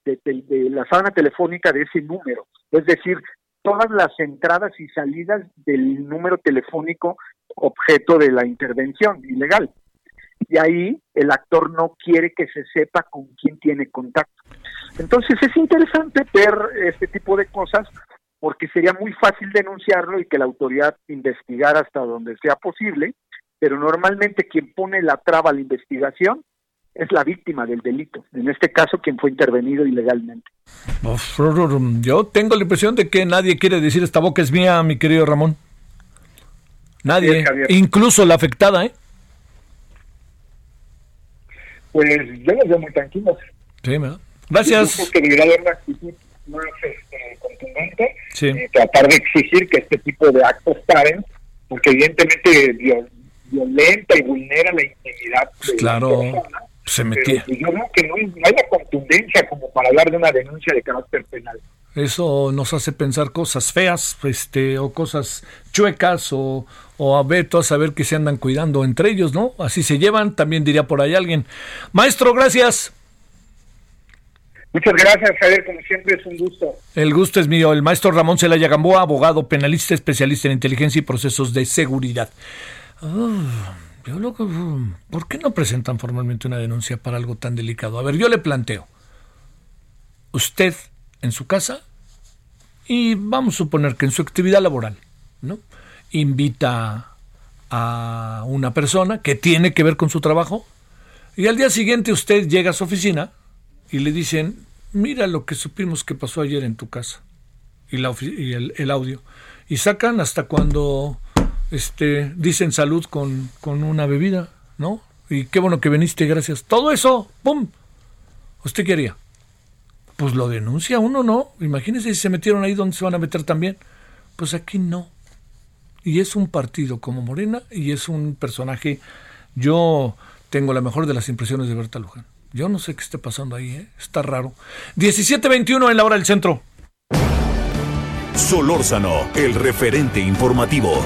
la sábana telefónica de ese número, es decir, todas las entradas y salidas del número telefónico objeto de la intervención ilegal. Y ahí el actor no quiere que se sepa con quién tiene contacto. Entonces es interesante ver este tipo de cosas porque sería muy fácil denunciarlo y que la autoridad investigara hasta donde sea posible, pero normalmente quien pone la traba a la investigación es la víctima del delito, en este caso quien fue intervenido ilegalmente. Yo tengo la impresión de que nadie quiere decir esta boca es mía, mi querido Ramón. Nadie, incluso la afectada, ¿eh? Pues yo los veo muy tranquilos. Sí, Gracias. Yo que debería haber una actitud más este, contundente, sí. Eh, tratar de exigir que este tipo de actos paren, porque evidentemente violenta y vulnera la intimidad de claro. la persona se metía. Pues, yo creo que no, hay la contundencia como para hablar de una denuncia de carácter penal. Eso nos hace pensar cosas feas, este, o cosas chuecas, o, o a ver, a saber que se andan cuidando entre ellos, ¿no? Así se llevan, también diría por ahí alguien. Maestro, gracias. Muchas gracias, Javier, como siempre es un gusto. El gusto es mío. El maestro Ramón Celaya Gamboa, abogado penalista, especialista en inteligencia y procesos de seguridad. Ah. ¿Por qué no presentan formalmente una denuncia para algo tan delicado? A ver, yo le planteo. Usted en su casa y vamos a suponer que en su actividad laboral, ¿no? Invita a una persona que tiene que ver con su trabajo y al día siguiente usted llega a su oficina y le dicen, mira lo que supimos que pasó ayer en tu casa y, la, y el audio. Y sacan hasta cuando este, dicen salud con, con una bebida, ¿no? Y qué bueno que viniste, gracias. Todo eso, ¡pum! ¿Usted qué haría? Pues lo denuncia uno, ¿no? Imagínese si se metieron ahí donde se van a meter también. Pues aquí no. Y es un partido como Morena y es un personaje. Yo tengo la mejor de las impresiones de Berta Luján. Yo no sé qué esté pasando ahí, ¿eh? Está raro. 17.21 en la hora del centro. Solórzano, el referente informativo.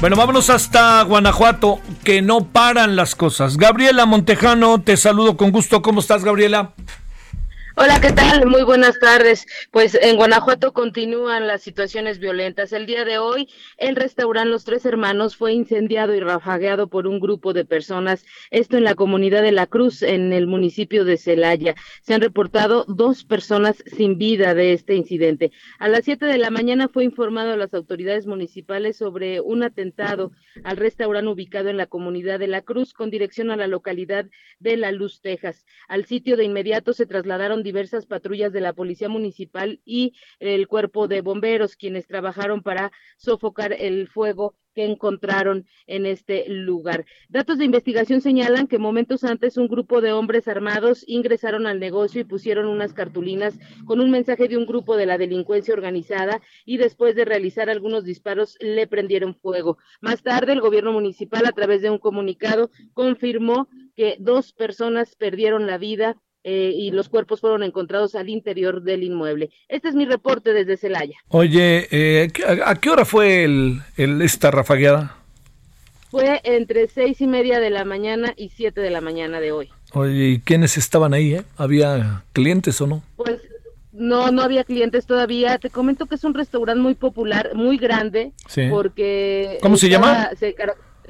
Bueno, vámonos hasta Guanajuato, que no paran las cosas. Gabriela Montejano, te saludo con gusto. ¿Cómo estás, Gabriela? Hola, ¿qué tal? Muy buenas tardes. Pues en Guanajuato continúan las situaciones violentas. El día de hoy, el restaurante Los Tres Hermanos fue incendiado y rafagueado por un grupo de personas. Esto en la comunidad de La Cruz, en el municipio de Celaya. Se han reportado dos personas sin vida de este incidente. A las siete de la mañana fue informado a las autoridades municipales sobre un atentado al restaurante ubicado en la comunidad de La Cruz con dirección a la localidad de La Luz, Texas. Al sitio de inmediato se trasladaron diversas patrullas de la Policía Municipal y el Cuerpo de Bomberos, quienes trabajaron para sofocar el fuego que encontraron en este lugar. Datos de investigación señalan que momentos antes un grupo de hombres armados ingresaron al negocio y pusieron unas cartulinas con un mensaje de un grupo de la delincuencia organizada y después de realizar algunos disparos le prendieron fuego. Más tarde el gobierno municipal a través de un comunicado confirmó que dos personas perdieron la vida eh, y los cuerpos fueron encontrados al interior del inmueble. Este es mi reporte desde Celaya. Oye, eh, ¿a qué hora fue el, esta rafagueada? Fue entre seis y media de la mañana y siete de la mañana de hoy. Oye, ¿y quiénes estaban ahí? Eh? ¿Había clientes o no? Pues no, no había clientes todavía. Te comento que es un restaurante muy popular, muy grande, sí. porque... ¿Cómo se llama?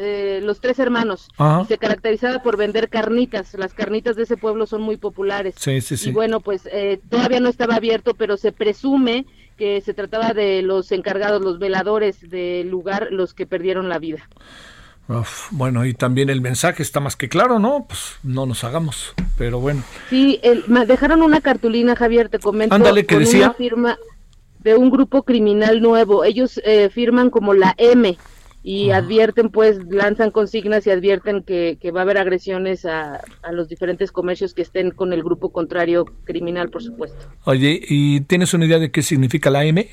Eh, los tres hermanos. Se caracterizaba por vender carnitas. Las carnitas de ese pueblo son muy populares. Sí, sí, sí. Y bueno, pues eh, todavía no estaba abierto, pero se presume que se trataba de los encargados, los veladores del lugar, los que perdieron la vida. bueno, y también el mensaje está más que claro, ¿no? Pues no nos hagamos, pero bueno. Sí, el, dejaron una cartulina, Javier, te comento. Ándale, que decía. firma de un grupo criminal nuevo. Ellos eh, firman como la M y advierten, pues, lanzan consignas y advierten que, va a haber agresiones a, los diferentes comercios que estén con el grupo contrario criminal, por supuesto. Oye, ¿y tienes una idea de qué significa la M?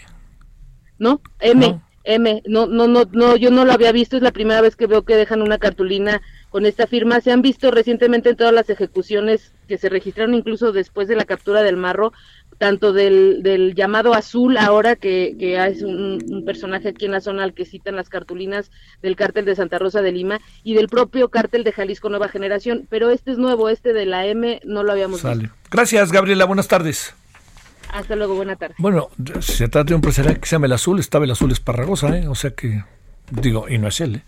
No, M, M, no, no, no, no, yo no lo había visto, es la primera vez que veo que dejan una cartulina con esta firma. Se han visto recientemente en todas las ejecuciones que se registraron incluso después de la captura del marro, tanto del, del llamado azul ahora, que, que es un, personaje aquí en la zona al que citan las cartulinas del cártel de Santa Rosa de Lima, y del propio cártel de Jalisco Nueva Generación, pero este es nuevo, este de la M no lo habíamos visto. Gracias, Gabriela, buenas tardes. Hasta luego, buena tarde. Bueno, si se trata de un personaje que se llama el azul, estaba el azul Esparragosa, ¿eh? o sea que Digo, y no es él. ¿eh?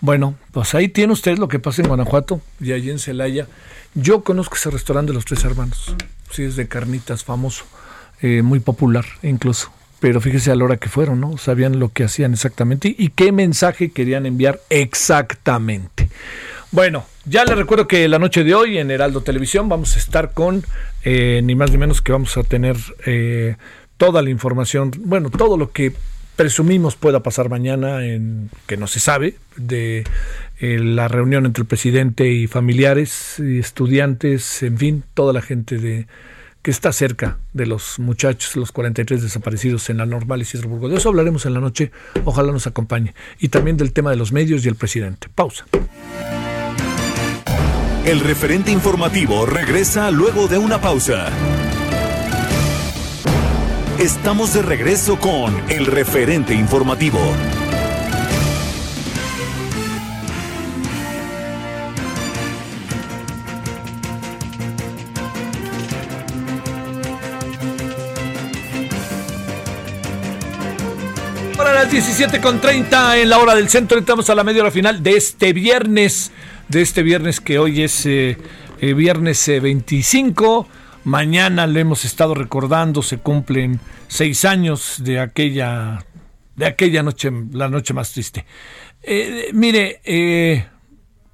Bueno, pues ahí tiene usted lo que pasa en Guanajuato y allí en Celaya. Yo conozco ese restaurante de los tres hermanos. Sí, es de carnitas famoso, eh, muy popular incluso. Pero fíjese a la hora que fueron, ¿no? Sabían lo que hacían exactamente y, qué mensaje querían enviar exactamente. Bueno, ya le recuerdo que la noche de hoy en Heraldo Televisión vamos a estar con, eh, ni más ni menos que vamos a tener toda la información, bueno, todo lo que presumimos pueda pasar mañana, en que no se sabe, de eh, la reunión entre el presidente y familiares y estudiantes, en fin, toda la gente de que está cerca de los muchachos, los 43 desaparecidos en la normal y Burgos. De eso hablaremos en la noche, ojalá nos acompañe. Y también del tema de los medios y el presidente. Pausa. El referente informativo regresa luego de una pausa. Estamos de regreso con el referente informativo. Para las 17.30 en la hora del centro entramos a la media hora final de este viernes, de este viernes que hoy es eh, eh, viernes 25 eh, Mañana le hemos estado recordando, se cumplen seis años de aquella, de aquella noche, la noche más triste. Eh, mire, eh,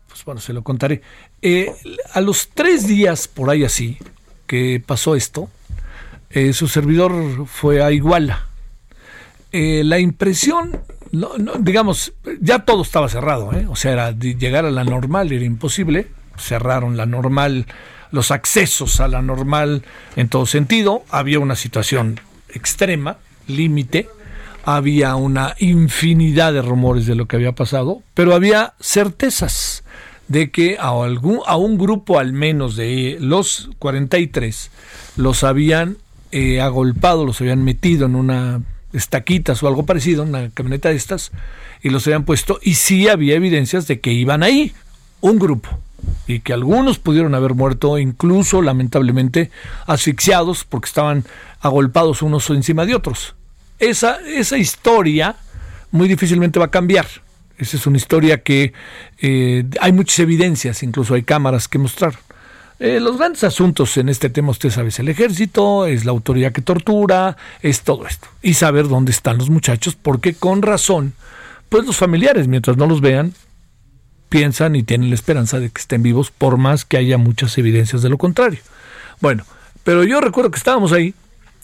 pues bueno, se lo contaré. Eh, a los tres días, por ahí así, que pasó esto, su servidor fue a Iguala. la impresión, no, digamos, ya todo estaba cerrado, o sea, era, llegar a la normal era imposible, cerraron la normal los accesos a la normal en todo sentido. Había una situación extrema, límite, había una infinidad de rumores de lo que había pasado, pero había certezas de que a, algún, a un grupo al menos de los 43 los habían eh, agolpado, los habían metido en una estaquitas o algo parecido, una camioneta de estas, y los habían puesto, y sí había evidencias de que iban ahí, un grupo y que algunos pudieron haber muerto, incluso lamentablemente asfixiados porque estaban agolpados unos encima de otros. Esa, esa historia muy difícilmente va a cambiar. Esa es una historia que eh, hay muchas evidencias, incluso hay cámaras que mostrar. Eh, los grandes asuntos en este tema, usted sabe, es el ejército, es la autoridad que tortura, es todo esto. Y saber dónde están los muchachos, porque con razón, pues los familiares, mientras no los vean, piensan y tienen la esperanza de que estén vivos por más que haya muchas evidencias de lo contrario. Bueno, pero yo recuerdo que estábamos ahí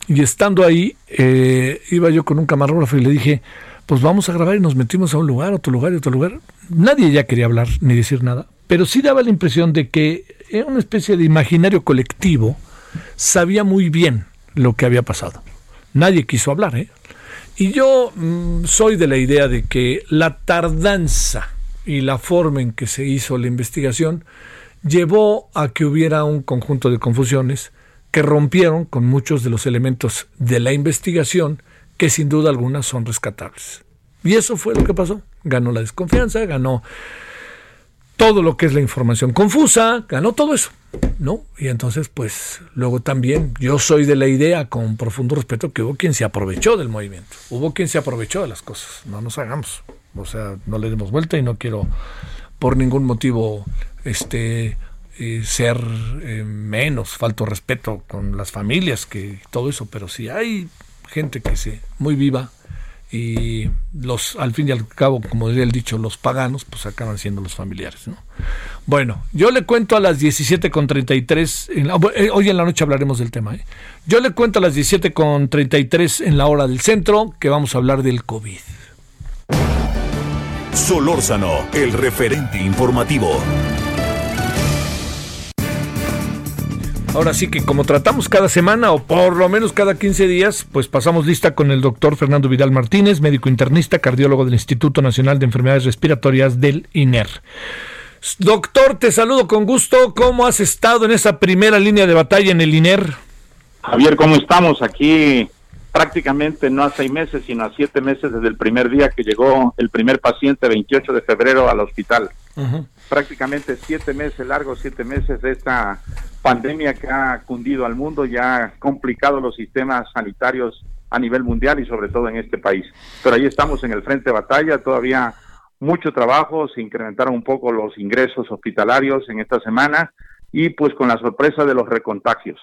y estando ahí eh, iba yo con un camarógrafo y le dije, pues vamos a grabar y nos metimos a un lugar, otro lugar y otro lugar. Nadie ya quería hablar ni decir nada, pero sí daba la impresión de que era una especie de imaginario colectivo sabía muy bien lo que había pasado. Nadie quiso hablar, ¿eh? Y yo mm, soy de la idea de que la tardanza y la forma en que se hizo la investigación llevó a que hubiera un conjunto de confusiones que rompieron con muchos de los elementos de la investigación que sin duda alguna son rescatables. Y eso fue lo que pasó. Ganó la desconfianza, ganó todo lo que es la información confusa, ganó todo eso, ¿no? Y entonces, pues, luego también yo soy de la idea, con profundo respeto, que hubo quien se aprovechó del movimiento, hubo quien se aprovechó de las cosas, no nos hagamos. O sea, no le demos vuelta y no quiero por ningún motivo este eh, ser eh, menos, falto respeto con las familias que todo eso, pero si hay gente que se muy viva y los al fin y al cabo, como diría el dicho, los paganos, pues acaban siendo los familiares, ¿no? Bueno, yo le cuento a las 17.33, en eh, hoy en la noche hablaremos del tema, yo le cuento a las 17.33 en la hora del centro que vamos a hablar del COVID. Solórzano, el referente informativo. Ahora sí que como tratamos cada semana o por lo menos cada 15 días, pues pasamos lista con el doctor Fernando Vidal Martínez, médico internista, cardiólogo del Instituto Nacional de Enfermedades Respiratorias del INER. Doctor, te saludo con gusto. ¿Cómo has estado en esa primera línea de batalla en el INER? Javier, ¿cómo estamos? Aquí prácticamente no a seis meses, sino a siete meses desde el primer día que llegó el primer paciente, 28 de febrero, al hospital. Prácticamente siete meses, largos siete meses de esta pandemia que ha cundido al mundo y ha complicado los sistemas sanitarios a nivel mundial y sobre todo en este país. Pero ahí estamos en el frente de batalla, todavía mucho trabajo, se incrementaron un poco los ingresos hospitalarios en esta semana y pues con la sorpresa de los recontagios.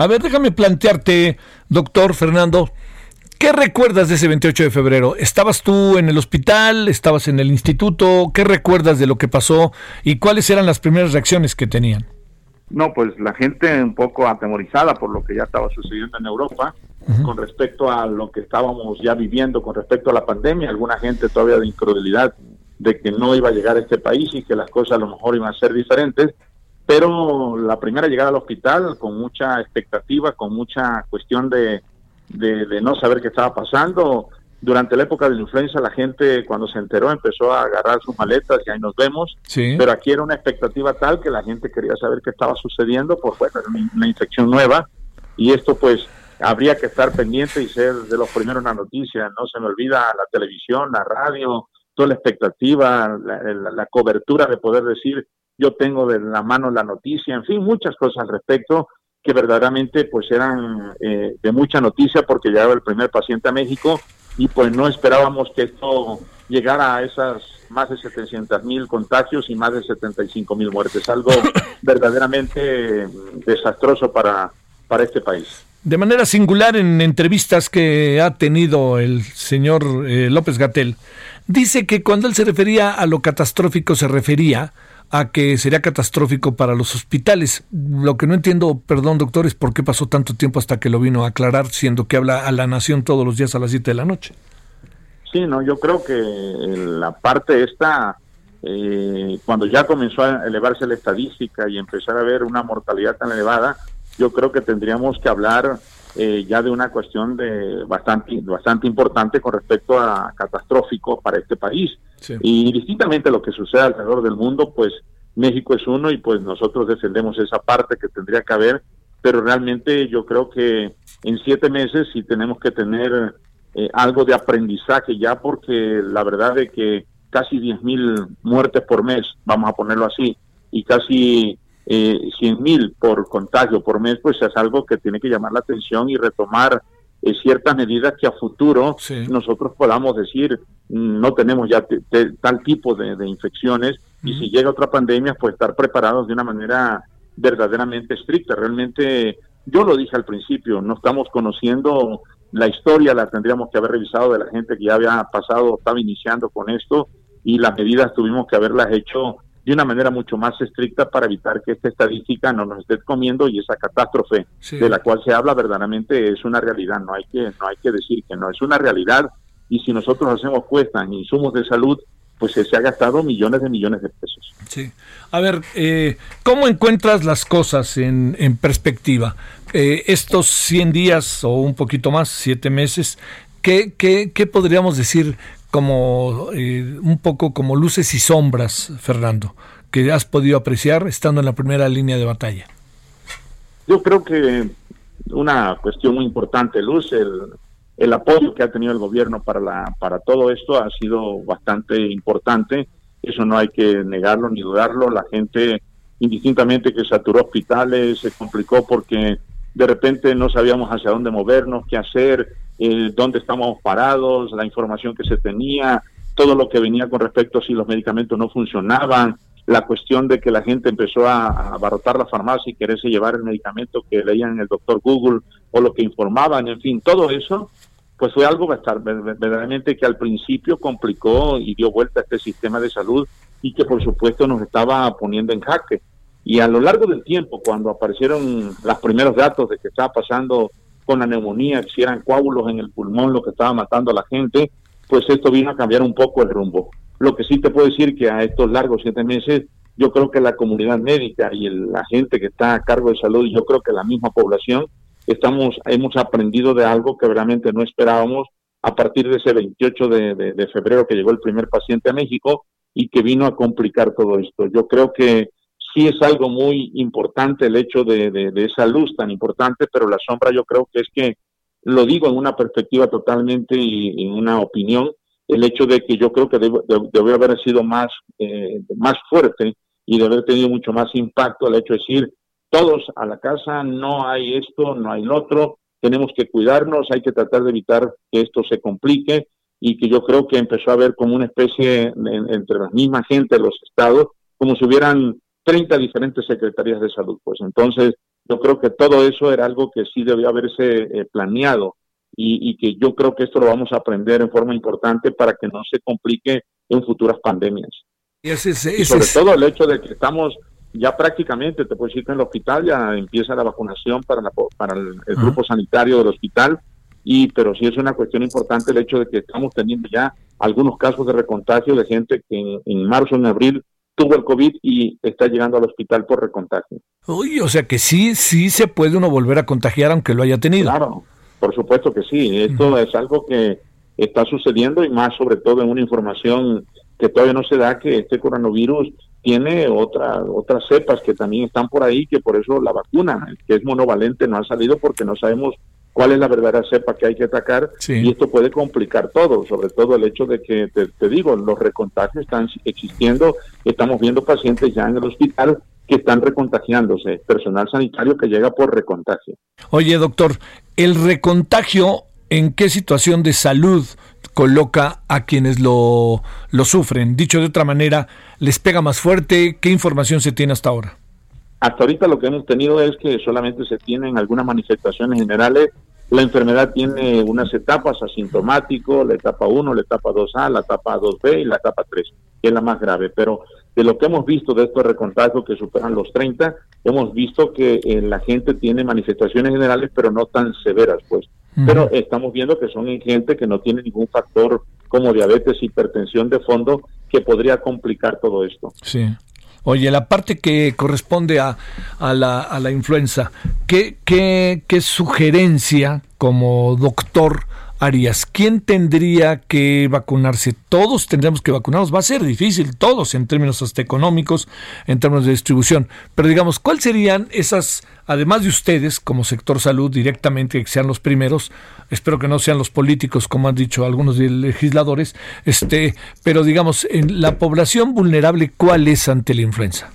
A ver, déjame plantearte, doctor Fernando, ¿qué recuerdas de ese 28 de febrero? ¿Estabas tú en el hospital? ¿Estabas en el instituto? ¿Qué recuerdas de lo que pasó? ¿Y cuáles eran las primeras reacciones que tenían? No, pues la gente un poco atemorizada por lo que ya estaba sucediendo en Europa con respecto a lo que estábamos ya viviendo con respecto a la pandemia. Alguna gente todavía de incredulidad de que no iba a llegar a este país y que las cosas a lo mejor iban a ser diferentes. Pero la primera llegada al hospital con mucha expectativa, con mucha cuestión de, de no saber qué estaba pasando, durante la época de la influenza la gente cuando se enteró empezó a agarrar sus maletas y ahí nos vemos, pero aquí era una expectativa tal que la gente quería saber qué estaba sucediendo, pues fue una infección nueva. Y esto pues habría que estar pendiente y ser de los primeros en la noticia, no se me olvida la televisión, la radio, toda la expectativa, la, cobertura de poder decir yo tengo de la mano la noticia, en fin, muchas cosas al respecto que verdaderamente pues eran eh, de mucha noticia porque llegaba el primer paciente a México y pues no esperábamos que esto llegara a esas más de 700 mil contagios y más de 75 mil muertes, algo verdaderamente desastroso para, para este país. De manera singular, en entrevistas que ha tenido el señor eh, López Gatel, dice que cuando él se refería a lo catastrófico se refería a que sería catastrófico para los hospitales. Lo que no entiendo, perdón doctor, es por qué pasó tanto tiempo hasta que lo vino a aclarar, siendo que habla a la nación todos los días a las 7 de la noche. Sí, no, yo creo que la parte esta, eh, cuando ya comenzó a elevarse la estadística y empezar a ver una mortalidad tan elevada, yo creo que tendríamos que hablar eh, ya de una cuestión de bastante, bastante importante con respecto a catastrófico para este país. Y distintamente lo que sucede alrededor del mundo, pues México es uno y pues nosotros defendemos esa parte que tendría que haber, pero realmente yo creo que en siete meses sí tenemos que tener eh, algo de aprendizaje ya porque la verdad es que casi 10 mil muertes por mes, vamos a ponerlo así, y casi eh, 100 mil por contagio por mes, pues es algo que tiene que llamar la atención y retomar eh, ciertas medidas que a futuro nosotros podamos decir mm, no tenemos ya tal tipo de, infecciones y si llega otra pandemia pues estar preparados de una manera verdaderamente estricta. Realmente yo lo dije al principio, no estamos conociendo la historia, la tendríamos que haber revisado de la gente que ya había pasado, estaba iniciando con esto y las medidas tuvimos que haberlas hecho de una manera mucho más estricta para evitar que esta estadística no nos esté comiendo y esa catástrofe de la cual se habla verdaderamente es una realidad, no hay que no hay que decir que no es una realidad y si nosotros hacemos cuesta en insumos de salud pues se ha gastado millones de millones de pesos. Sí. A ver, eh, ¿cómo encuentras las cosas en, en perspectiva? Eh, estos 100 días o un poquito más, 7 meses, ¿qué, qué, qué podríamos decir como eh, un poco como luces y sombras, Fernando, que has podido apreciar estando en la primera línea de batalla? Yo creo que una cuestión muy importante, Luz, el, el apoyo que ha tenido el gobierno para, la, para todo esto ha sido bastante importante. Eso no hay que negarlo ni dudarlo. La gente, indistintamente que saturó hospitales, se complicó porque de repente no sabíamos hacia dónde movernos, qué hacer, eh, dónde estábamos parados, la información que se tenía, todo lo que venía con respecto a si los medicamentos no funcionaban, la cuestión de que la gente empezó a, abarrotar la farmacia y quererse llevar el medicamento que leían en el doctor Google o lo que informaban, en fin, todo eso, pues fue algo verdaderamente que al principio complicó y dio vuelta a este sistema de salud y que por supuesto nos estaba poniendo en jaque. Y a lo largo del tiempo, cuando aparecieron los primeros datos de que estaba pasando con la neumonía, si eran coágulos en el pulmón lo que estaba matando a la gente, pues esto vino a cambiar un poco el rumbo. Lo que sí te puedo decir que a estos largos siete meses, yo creo que la comunidad médica y la gente que está a cargo de salud, y yo creo que la misma población, estamos, hemos aprendido de algo que realmente no esperábamos a partir de ese 28 de, febrero que llegó el primer paciente a México y que vino a complicar todo esto. Yo creo que sí es algo muy importante el hecho de, esa luz tan importante, pero la sombra yo creo que es que, lo digo en una perspectiva totalmente y en una opinión, el hecho de que yo creo que debe, haber sido más, eh, más fuerte y de haber tenido mucho más impacto el hecho de decir, todos a la casa, no hay esto, no hay lo otro, tenemos que cuidarnos, hay que tratar de evitar que esto se complique y que yo creo que empezó a haber como una especie entre la misma gente de los estados, como si hubieran 30 diferentes secretarías de salud. Pues entonces yo creo que todo eso era algo que sí debía haberse eh, planeado y, que yo creo que esto lo vamos a aprender en forma importante para que no se complique en futuras pandemias. Y, sobre todo el hecho de que estamos ya prácticamente, te puedo decir que en el hospital ya empieza la vacunación para, para el, grupo sanitario del hospital, y pero sí es una cuestión importante el hecho de que estamos teniendo ya algunos casos de recontagio de gente que en, marzo, en abril tuvo el COVID y está llegando al hospital por recontagio. Uy, o sea que sí, sí se puede uno volver a contagiar aunque lo haya tenido. Claro, por supuesto que sí. Esto es algo que está sucediendo y más sobre todo en una información que todavía no se da que este coronavirus tiene otra, otras cepas que también están por ahí, que por eso la vacuna, que es monovalente, no ha salido porque no sabemos cuál es la verdadera cepa que hay que atacar y esto puede complicar todo, sobre todo el hecho de que, te, digo, los recontagios están existiendo, estamos viendo pacientes ya en el hospital que están recontagiándose, personal sanitario que llega por recontagio. Oye, doctor, ¿el recontagio en qué situación de salud coloca a quienes lo, lo sufren? Dicho de otra manera, ¿les pega más fuerte? ¿Qué información se tiene hasta ahora? Hasta ahorita lo que hemos tenido es que solamente se tienen algunas manifestaciones generales. La enfermedad tiene unas etapas, asintomático, la etapa 1, la etapa 2A, la etapa 2B y la etapa 3, que es la más grave. Pero de lo que hemos visto de estos recontagios que superan los 30, hemos visto que eh, la gente tiene manifestaciones generales, pero no tan severas, pues. Pero estamos viendo que son gente que no tiene ningún factor como diabetes, hipertensión de fondo, que podría complicar todo esto. Sí. Oye, la parte que corresponde a, a, la, a la influenza, ¿qué, qué, ¿qué sugerencia como doctor Arias, ¿quién tendría que vacunarse? Todos tendríamos que vacunarnos. Va a ser difícil, todos, en términos hasta económicos, en términos de distribución. Pero digamos, ¿cuáles serían esas, además de ustedes como sector salud directamente, que sean los primeros? Espero que no sean los políticos, como han dicho algunos legisladores. Este, pero digamos, en la población vulnerable, ¿cuál es ante la influenza?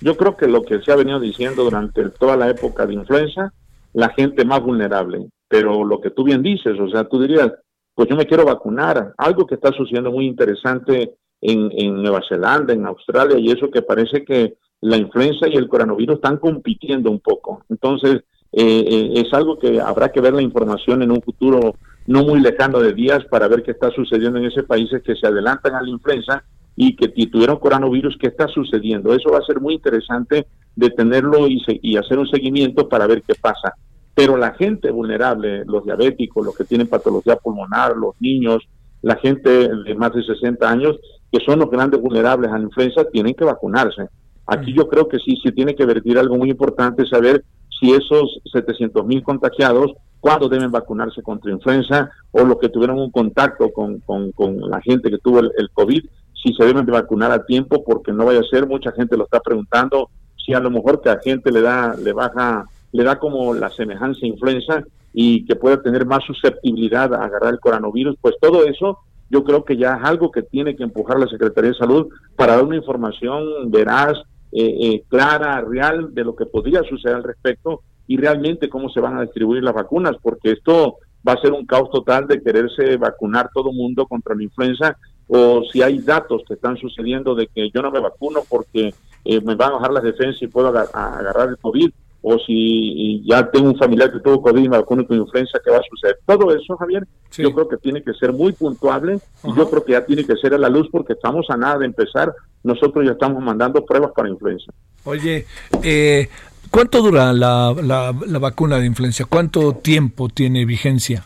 Yo creo que lo que se ha venido diciendo durante toda la época de influenza, la gente más vulnerable pero lo que tú bien dices, o sea, tú dirías, pues yo me quiero vacunar, algo que está sucediendo muy interesante en, en Nueva Zelanda, en Australia, y eso que parece que la influenza y el coronavirus están compitiendo un poco. Entonces, eh, eh, es algo que habrá que ver la información en un futuro no muy lejano de días para ver qué está sucediendo en ese país que se adelantan a la influenza y que tuvieron coronavirus, qué está sucediendo. Eso va a ser muy interesante de tenerlo y, y hacer un seguimiento para ver qué pasa. Pero la gente vulnerable, los diabéticos, los que tienen patología pulmonar, los niños, la gente de más de 60 años, que son los grandes vulnerables a la influenza, tienen que vacunarse. Aquí yo creo que sí se tiene que vertir algo muy importante, saber si esos 700 mil contagiados, cuándo deben vacunarse contra influenza, o los que tuvieron un contacto con, con, la gente que tuvo el, el, COVID, si se deben de vacunar a tiempo, porque no vaya a ser, mucha gente lo está preguntando, si a lo mejor que a gente le da, le baja le da como la semejanza influenza y que pueda tener más susceptibilidad a agarrar el coronavirus, pues todo eso yo creo que ya es algo que tiene que empujar la Secretaría de Salud para dar una información veraz, eh, eh, clara, real de lo que podría suceder al respecto y realmente cómo se van a distribuir las vacunas, porque esto va a ser un caos total de quererse vacunar todo mundo contra la influenza o si hay datos que están sucediendo de que yo no me vacuno porque eh, me van a bajar las defensas y puedo agarrar el COVID o si ya tengo un familiar que tuvo COVID y me vacuno con influenza, ¿qué va a suceder? Todo eso, Javier, yo creo que tiene que ser muy puntuable y yo creo que ya tiene que ser a la luz porque estamos a nada de empezar. Nosotros ya estamos mandando pruebas para influenza. Oye, eh, ¿cuánto dura la, la, vacuna de influenza? ¿Cuánto tiempo tiene vigencia?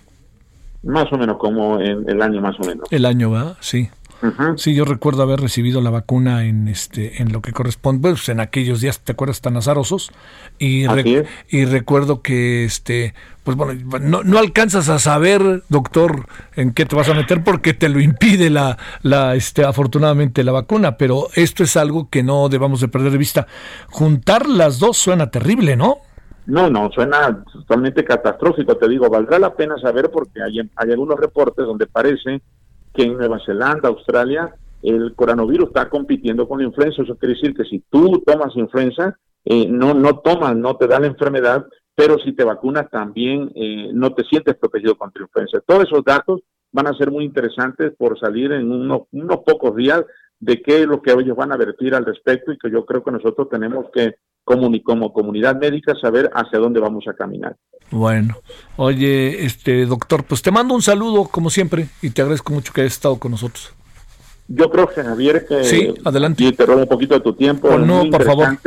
Más o menos como en el año más o menos. El año va, sí. Sí, yo recuerdo haber recibido la vacuna en este en lo que corresponde, pues en aquellos días, ¿te acuerdas? tan azarosos y y recuerdo que este pues bueno, no, no alcanzas a saber, doctor, en qué te vas a meter porque te lo impide la la este afortunadamente la vacuna, pero esto es algo que no debamos de perder de vista. Juntar las dos suena terrible, ¿no? No, no, suena totalmente catastrófico, te digo, valdrá la pena saber porque hay, hay algunos reportes donde parece que en Nueva Zelanda, Australia, el coronavirus está compitiendo con la influenza. Eso quiere decir que si tú tomas influenza, eh, no, no tomas, no te da la enfermedad, pero si te vacunas también eh, no te sientes protegido contra la influenza. Todos esos datos van a ser muy interesantes por salir en unos, unos pocos días de qué es lo que ellos van a vertir al respecto y que yo creo que nosotros tenemos que como, como comunidad médica saber hacia dónde vamos a caminar. Bueno, oye, este doctor, pues te mando un saludo como siempre y te agradezco mucho que hayas estado con nosotros. Yo creo que Javier que sí, adelante. Y te robo un poquito de tu tiempo. Oh, no, por favor.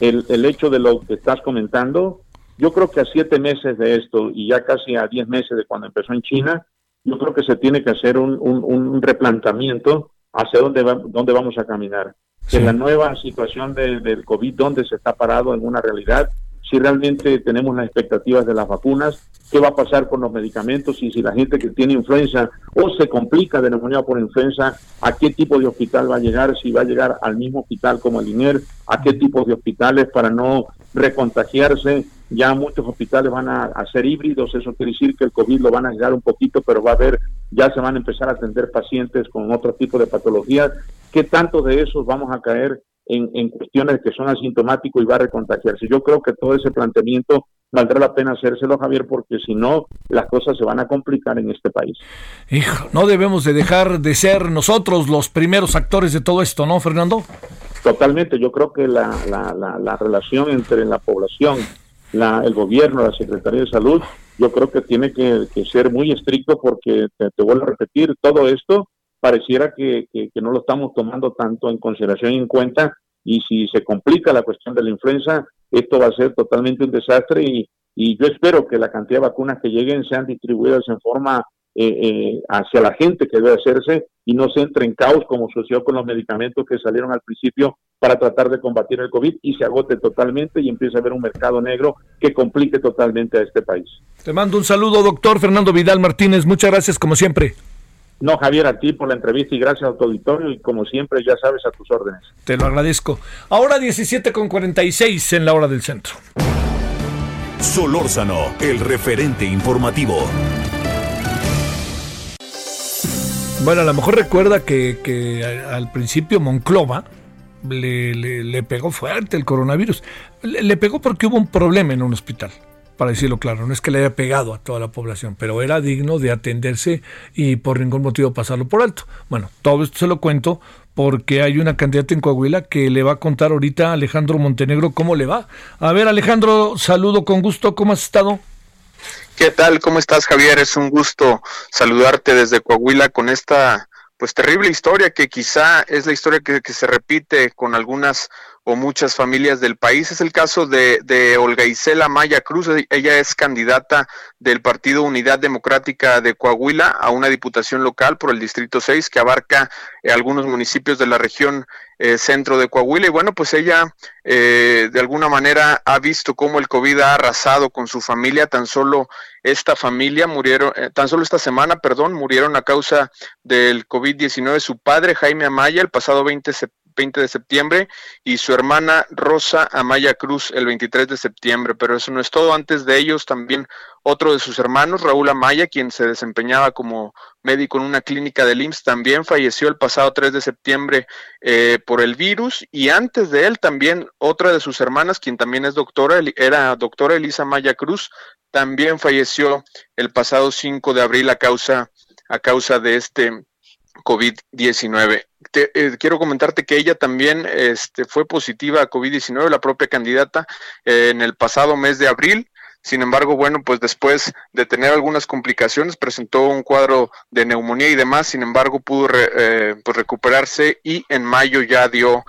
El, el hecho de lo que estás comentando. Yo creo que a siete meses de esto y ya casi a diez meses de cuando empezó en China, yo creo que se tiene que hacer un, un, un replantamiento hacia dónde, va, dónde vamos a caminar. En la nueva situación del COVID, dónde se está parado en una realidad, si realmente tenemos las expectativas de las vacunas, qué va a pasar con los medicamentos y si la gente que tiene influenza o se complica de neumonía por influenza, a qué tipo de hospital va a llegar, si va a llegar al mismo hospital como el INER, a qué tipo de hospitales para no recontagiarse. Ya muchos hospitales van a, a ser híbridos, eso quiere decir que el COVID lo van a llegar un poquito, pero va a haber, ya se van a empezar a atender pacientes con otro tipo de patologías. ¿Qué tanto de esos vamos a caer en, cuestiones que son asintomáticos y va a recontagiarse. Yo creo que todo ese planteamiento valdrá la pena hacérselo, Javier, porque si no, las cosas se van a complicar en este país. Hijo, no debemos de dejar de ser nosotros los primeros actores de todo esto, ¿no, Fernando? Totalmente, yo creo que la, la, la, relación entre la población, la, el gobierno, la Secretaría de Salud, yo creo que tiene que, ser muy estricto porque, te, te vuelvo a repetir, todo esto pareciera que, no lo estamos tomando tanto en consideración y en cuenta y si se complica la cuestión de la influenza, esto va a ser totalmente un desastre y, yo espero que la cantidad de vacunas que lleguen sean distribuidas en forma eh, eh, hacia la gente que debe hacerse y no se entre en caos como sucedió con los medicamentos que salieron al principio para tratar de combatir el COVID y se agote totalmente y empiece a haber un mercado negro que complique totalmente a este país. Te mando un saludo, doctor Fernando Vidal Martínez. Muchas gracias como siempre. No, Javier, a ti por la entrevista y gracias a tu auditorio y como siempre, ya sabes, a tus órdenes. Te lo agradezco. Ahora 17 con 46 en la hora del centro. Solórzano, el referente informativo. Bueno, a lo mejor recuerda que, al principio Monclova le, le, pegó fuerte el coronavirus. le pegó porque hubo un problema en un hospital para decirlo claro, no es que le haya pegado a toda la población, pero era digno de atenderse y por ningún motivo pasarlo por alto. Bueno, todo esto se lo cuento porque hay una candidata en Coahuila que le va a contar ahorita a Alejandro Montenegro cómo le va. A ver, Alejandro, saludo con gusto, ¿cómo has estado? ¿Qué tal? ¿Cómo estás, Javier? Es un gusto saludarte desde Coahuila con esta pues terrible historia que quizá es la historia que, que se repite con algunas o muchas familias del país. Es el caso de, de, Olga Isela Maya Cruz. Ella es candidata del Partido Unidad Democrática de Coahuila a una diputación local por el Distrito 6 que abarca eh, algunos municipios de la región eh, centro de Coahuila. Y bueno, pues ella eh, de alguna manera ha visto cómo el COVID ha arrasado con su familia. Tan solo esta familia murieron, tan solo esta semana, perdón, murieron a causa del COVID-19 su padre Jaime Amaya el pasado 20 de 20 de septiembre y su hermana Rosa Amaya Cruz el 23 de septiembre. Pero eso no es todo. Antes de ellos también otro de sus hermanos, Raúl Amaya, quien se desempeñaba como médico en una clínica del IMSS, también falleció el pasado 3 de septiembre eh, por el virus. Y antes de él también otra de sus hermanas, quien también es doctora, era doctora Elisa Maya Cruz, también falleció el pasado 5 de abril a causa, a causa de este COVID-19. Eh, quiero comentarte que ella también este, fue positiva a COVID-19, la propia candidata, eh, en el pasado mes de abril. Sin embargo, bueno, pues después de tener algunas complicaciones, presentó un cuadro de neumonía y demás. Sin embargo, pudo eh, pues recuperarse y en mayo ya dio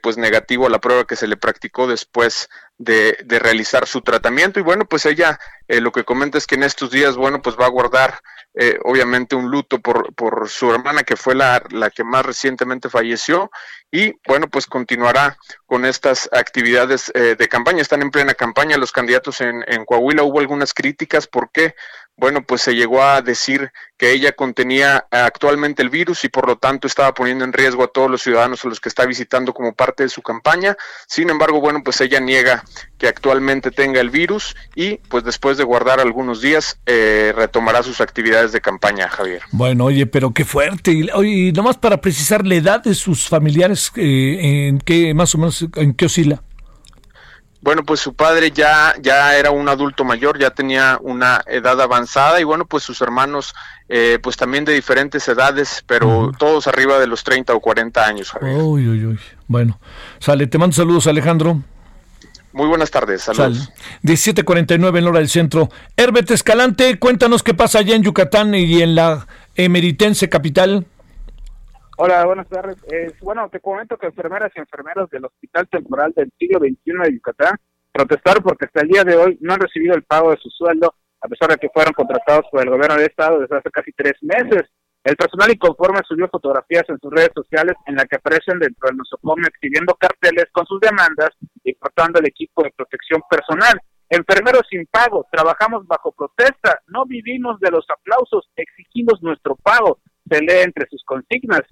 pues negativo a la prueba que se le practicó después de, de realizar su tratamiento. Y bueno, pues ella lo que comenta es que en estos días, bueno, pues va a guardar eh, obviamente un luto por, por su hermana que fue la, la que más recientemente falleció y bueno, pues continuará con estas actividades eh, de campaña. Están en plena campaña los candidatos en, Coahuila. Hubo algunas críticas porque bueno, pues se llegó a decir que ella contenía actualmente el virus y por lo tanto estaba poniendo en riesgo a todos los ciudadanos a los que está visitando como parte de su campaña. Sin embargo, bueno, pues ella niega que actualmente tenga el virus y pues después de guardar algunos días eh, retomará sus actividades de campaña, Javier. Bueno, oye, pero qué fuerte. Y, nomás para precisar la edad de sus familiares, eh, ¿en qué más o menos, en qué oscila? bueno, pues su padre ya, ya era un adulto mayor, ya tenía una edad avanzada y bueno, pues sus hermanos, eh, pues también de diferentes edades, pero todos arriba de los 30 o 40 años. Javier. Uy, uy, uy. Bueno, sale, te mando saludos, Alejandro. Muy buenas tardes, saludos. 17:49 en hora del centro. Herbert Escalante, cuéntanos qué pasa allá en Yucatán y en la emeritense capital. Hola, buenas tardes. bueno, te comento que enfermeras y enfermeros del Hospital Temporal del siglo XXI de Yucatán protestaron porque hasta el día de hoy no han recibido el pago de su sueldo, a pesar de que fueron contratados por el gobierno del Estado desde hace casi tres meses. El personal inconforme subió fotografías en sus redes sociales en la que aparecen dentro del nosocomio exhibiendo carteles con sus demandas y portando el equipo de protección personal. Enfermeros sin pago, trabajamos bajo protesta, no vivimos de los aplausos, exigimos nuestro pago, se lee entre sus consignas.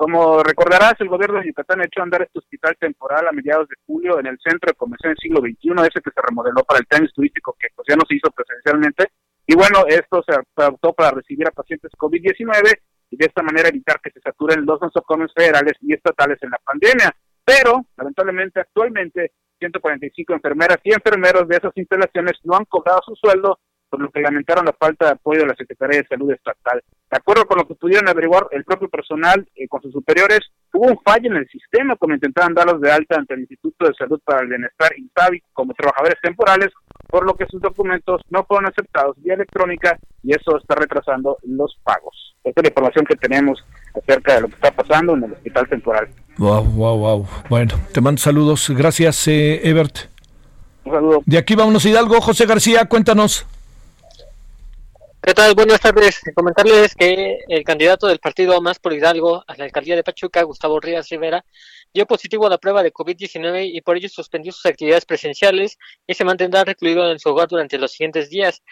Como recordarás, el gobierno de Yucatán echó a andar este hospital temporal a mediados de julio en el centro de convención del siglo XXI, ese que se remodeló para el tenis turístico que pues, ya no se hizo presencialmente. Y bueno, esto se adoptó para recibir a pacientes COVID-19 y de esta manera evitar que se saturen los nosocomios federales y estatales en la pandemia. Pero, lamentablemente, actualmente, 145 enfermeras y enfermeros de esas instalaciones no han cobrado su sueldo por lo que lamentaron la falta de apoyo de la Secretaría de Salud Estatal. De acuerdo con lo que pudieron averiguar el propio personal eh, con sus superiores, hubo un fallo en el sistema cuando intentaban darlos de alta ante el Instituto de Salud para el Bienestar, INSABI, como trabajadores temporales, por lo que sus documentos no fueron aceptados vía electrónica y eso está retrasando los pagos. Esta es la información que tenemos acerca de lo que está pasando en el hospital temporal. Wow, wow, wow. Bueno, te mando saludos. Gracias, eh, Ebert. Un saludo. De aquí vámonos Hidalgo. José García, cuéntanos. ¿Qué tal? Buenas tardes. Comentarles que el candidato del partido Más por Hidalgo a la alcaldía de Pachuca, Gustavo Ríos Rivera, dio positivo a la prueba de COVID-19 y por ello suspendió sus actividades presenciales y se mantendrá recluido en su hogar durante los siguientes días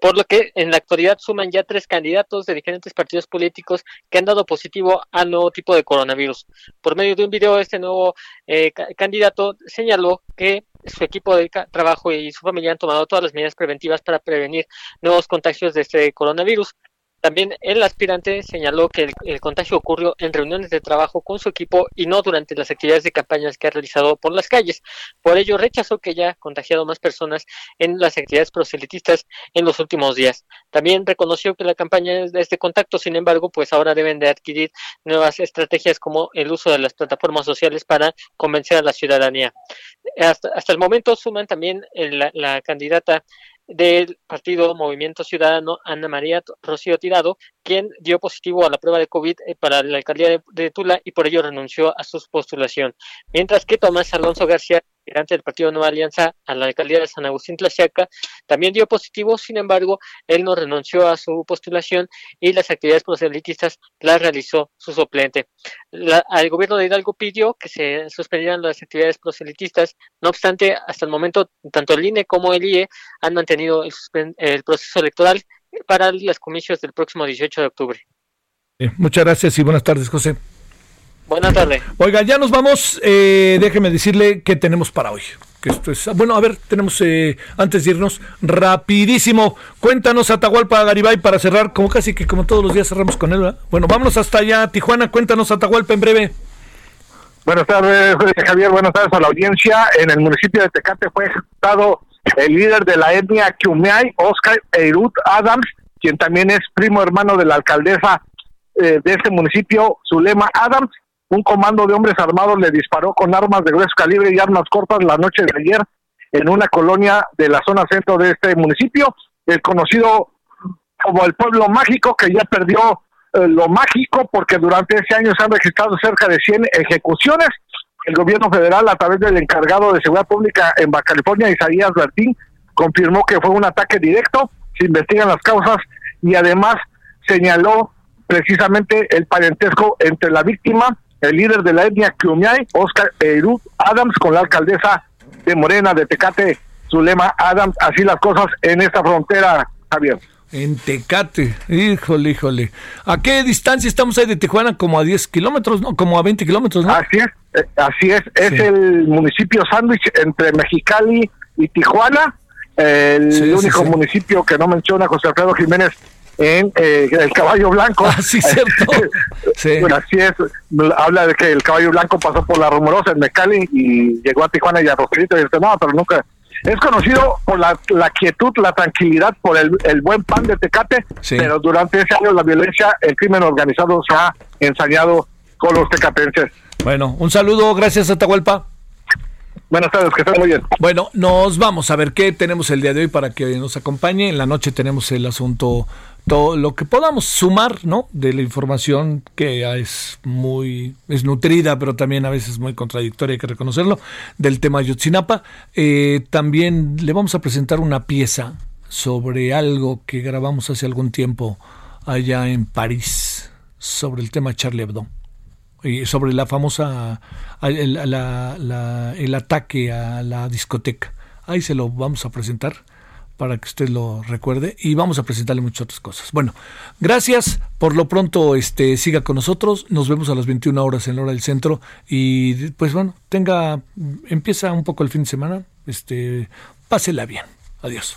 por lo que en la actualidad suman ya tres candidatos de diferentes partidos políticos que han dado positivo al nuevo tipo de coronavirus. Por medio de un video, este nuevo eh, candidato señaló que su equipo de trabajo y su familia han tomado todas las medidas preventivas para prevenir nuevos contagios de este coronavirus. También el aspirante señaló que el, contagio ocurrió en reuniones de trabajo con su equipo y no durante las actividades de campañas que ha realizado por las calles. Por ello, rechazó que haya contagiado más personas en las actividades proselitistas en los últimos días. También reconoció que la campaña de este contacto, sin embargo, pues ahora deben de adquirir nuevas estrategias como el uso de las plataformas sociales para convencer a la ciudadanía. Hasta, hasta el momento suman también la candidata del partido Movimiento Ciudadano, Ana María Rocío Tirado, quien dio positivo a la prueba de COVID eh, para la alcaldía de, Tula y por ello renunció a su postulación. Mientras que Tomás Alonso García, aspirante del Partido Nueva Alianza a la alcaldía de San Agustín Tlaxiaca, también dio positivo, sin embargo, él no renunció a su postulación y las actividades proselitistas las realizó su suplente. La, al gobierno de Hidalgo pidió que se suspendieran las actividades proselitistas, no obstante, hasta el momento, tanto el INE como el IE han mantenido el proceso electoral para los comicios del próximo 18 de octubre. muchas gracias y buenas tardes, José. Buenas tardes. Oiga, ya nos vamos. Eh, déjeme decirle qué tenemos para hoy. Que esto es, bueno, a ver, tenemos eh, antes de irnos rapidísimo. Cuéntanos Atahualpa Garibay para cerrar, como casi que como todos los días cerramos con él. ¿verdad? Bueno, vámonos hasta allá, Tijuana. Cuéntanos Atahualpa en breve. Buenas tardes, Javier. Buenas tardes a la audiencia. En el municipio de Tecate fue ejecutado el líder de la etnia Kiumeay, Oscar Eirut Adams, quien también es primo hermano de la alcaldesa eh, de este municipio, Zulema Adams. Un comando de hombres armados le disparó con armas de grueso calibre y armas cortas la noche de ayer en una colonia de la zona centro de este municipio, el conocido como el pueblo mágico, que ya perdió eh, lo mágico porque durante ese año se han registrado cerca de 100 ejecuciones. El gobierno federal, a través del encargado de seguridad pública en Baja California, Isaías Bertín, confirmó que fue un ataque directo, se investigan las causas y además señaló precisamente el parentesco entre la víctima, el líder de la etnia Kumiai, Oscar Erud Adams, con la alcaldesa de Morena de Tecate, Zulema Adams. Así las cosas en esta frontera, Javier. En Tecate, híjole, híjole. ¿A qué distancia estamos ahí de Tijuana? Como a 10 kilómetros, ¿no? Como a 20 kilómetros, ¿no? Así es, eh, así es. Es el municipio sándwich entre Mexicali y Tijuana. El único municipio que no menciona José Alfredo Jiménez en eh, el caballo blanco. Ah, sí, cierto. sí. así es. Habla de que el caballo blanco pasó por la rumorosa en Mexicali y llegó a Tijuana y a Rosarito y dice, no, pero nunca es conocido por la, quietud, la tranquilidad, por el, buen pan de Tecate, pero durante ese año la violencia, el crimen organizado se ha ensañado con los tecatenses. Bueno, un saludo, gracias Atahualpa. Buenas tardes, que estén muy bien. Bueno, nos vamos a ver qué tenemos el día de hoy para que nos acompañe. En la noche tenemos el asunto todo lo que podamos sumar, ¿no? De la información que es muy, es nutrida, pero también a veces muy contradictoria, hay que reconocerlo, del tema Yotzinapa. Eh, también le vamos a presentar una pieza sobre algo que grabamos hace algún tiempo allá en París, sobre el tema Charlie Hebdo, y sobre la famosa, el, el ataque a la discoteca. Ahí se lo vamos a presentar para que usted lo recuerde y vamos a presentarle muchas otras cosas. Bueno, gracias. Por lo pronto, este, siga con nosotros. Nos vemos a las 21 horas en la hora del centro y pues bueno, tenga, empieza un poco el fin de semana. Este, pásela bien. Adiós.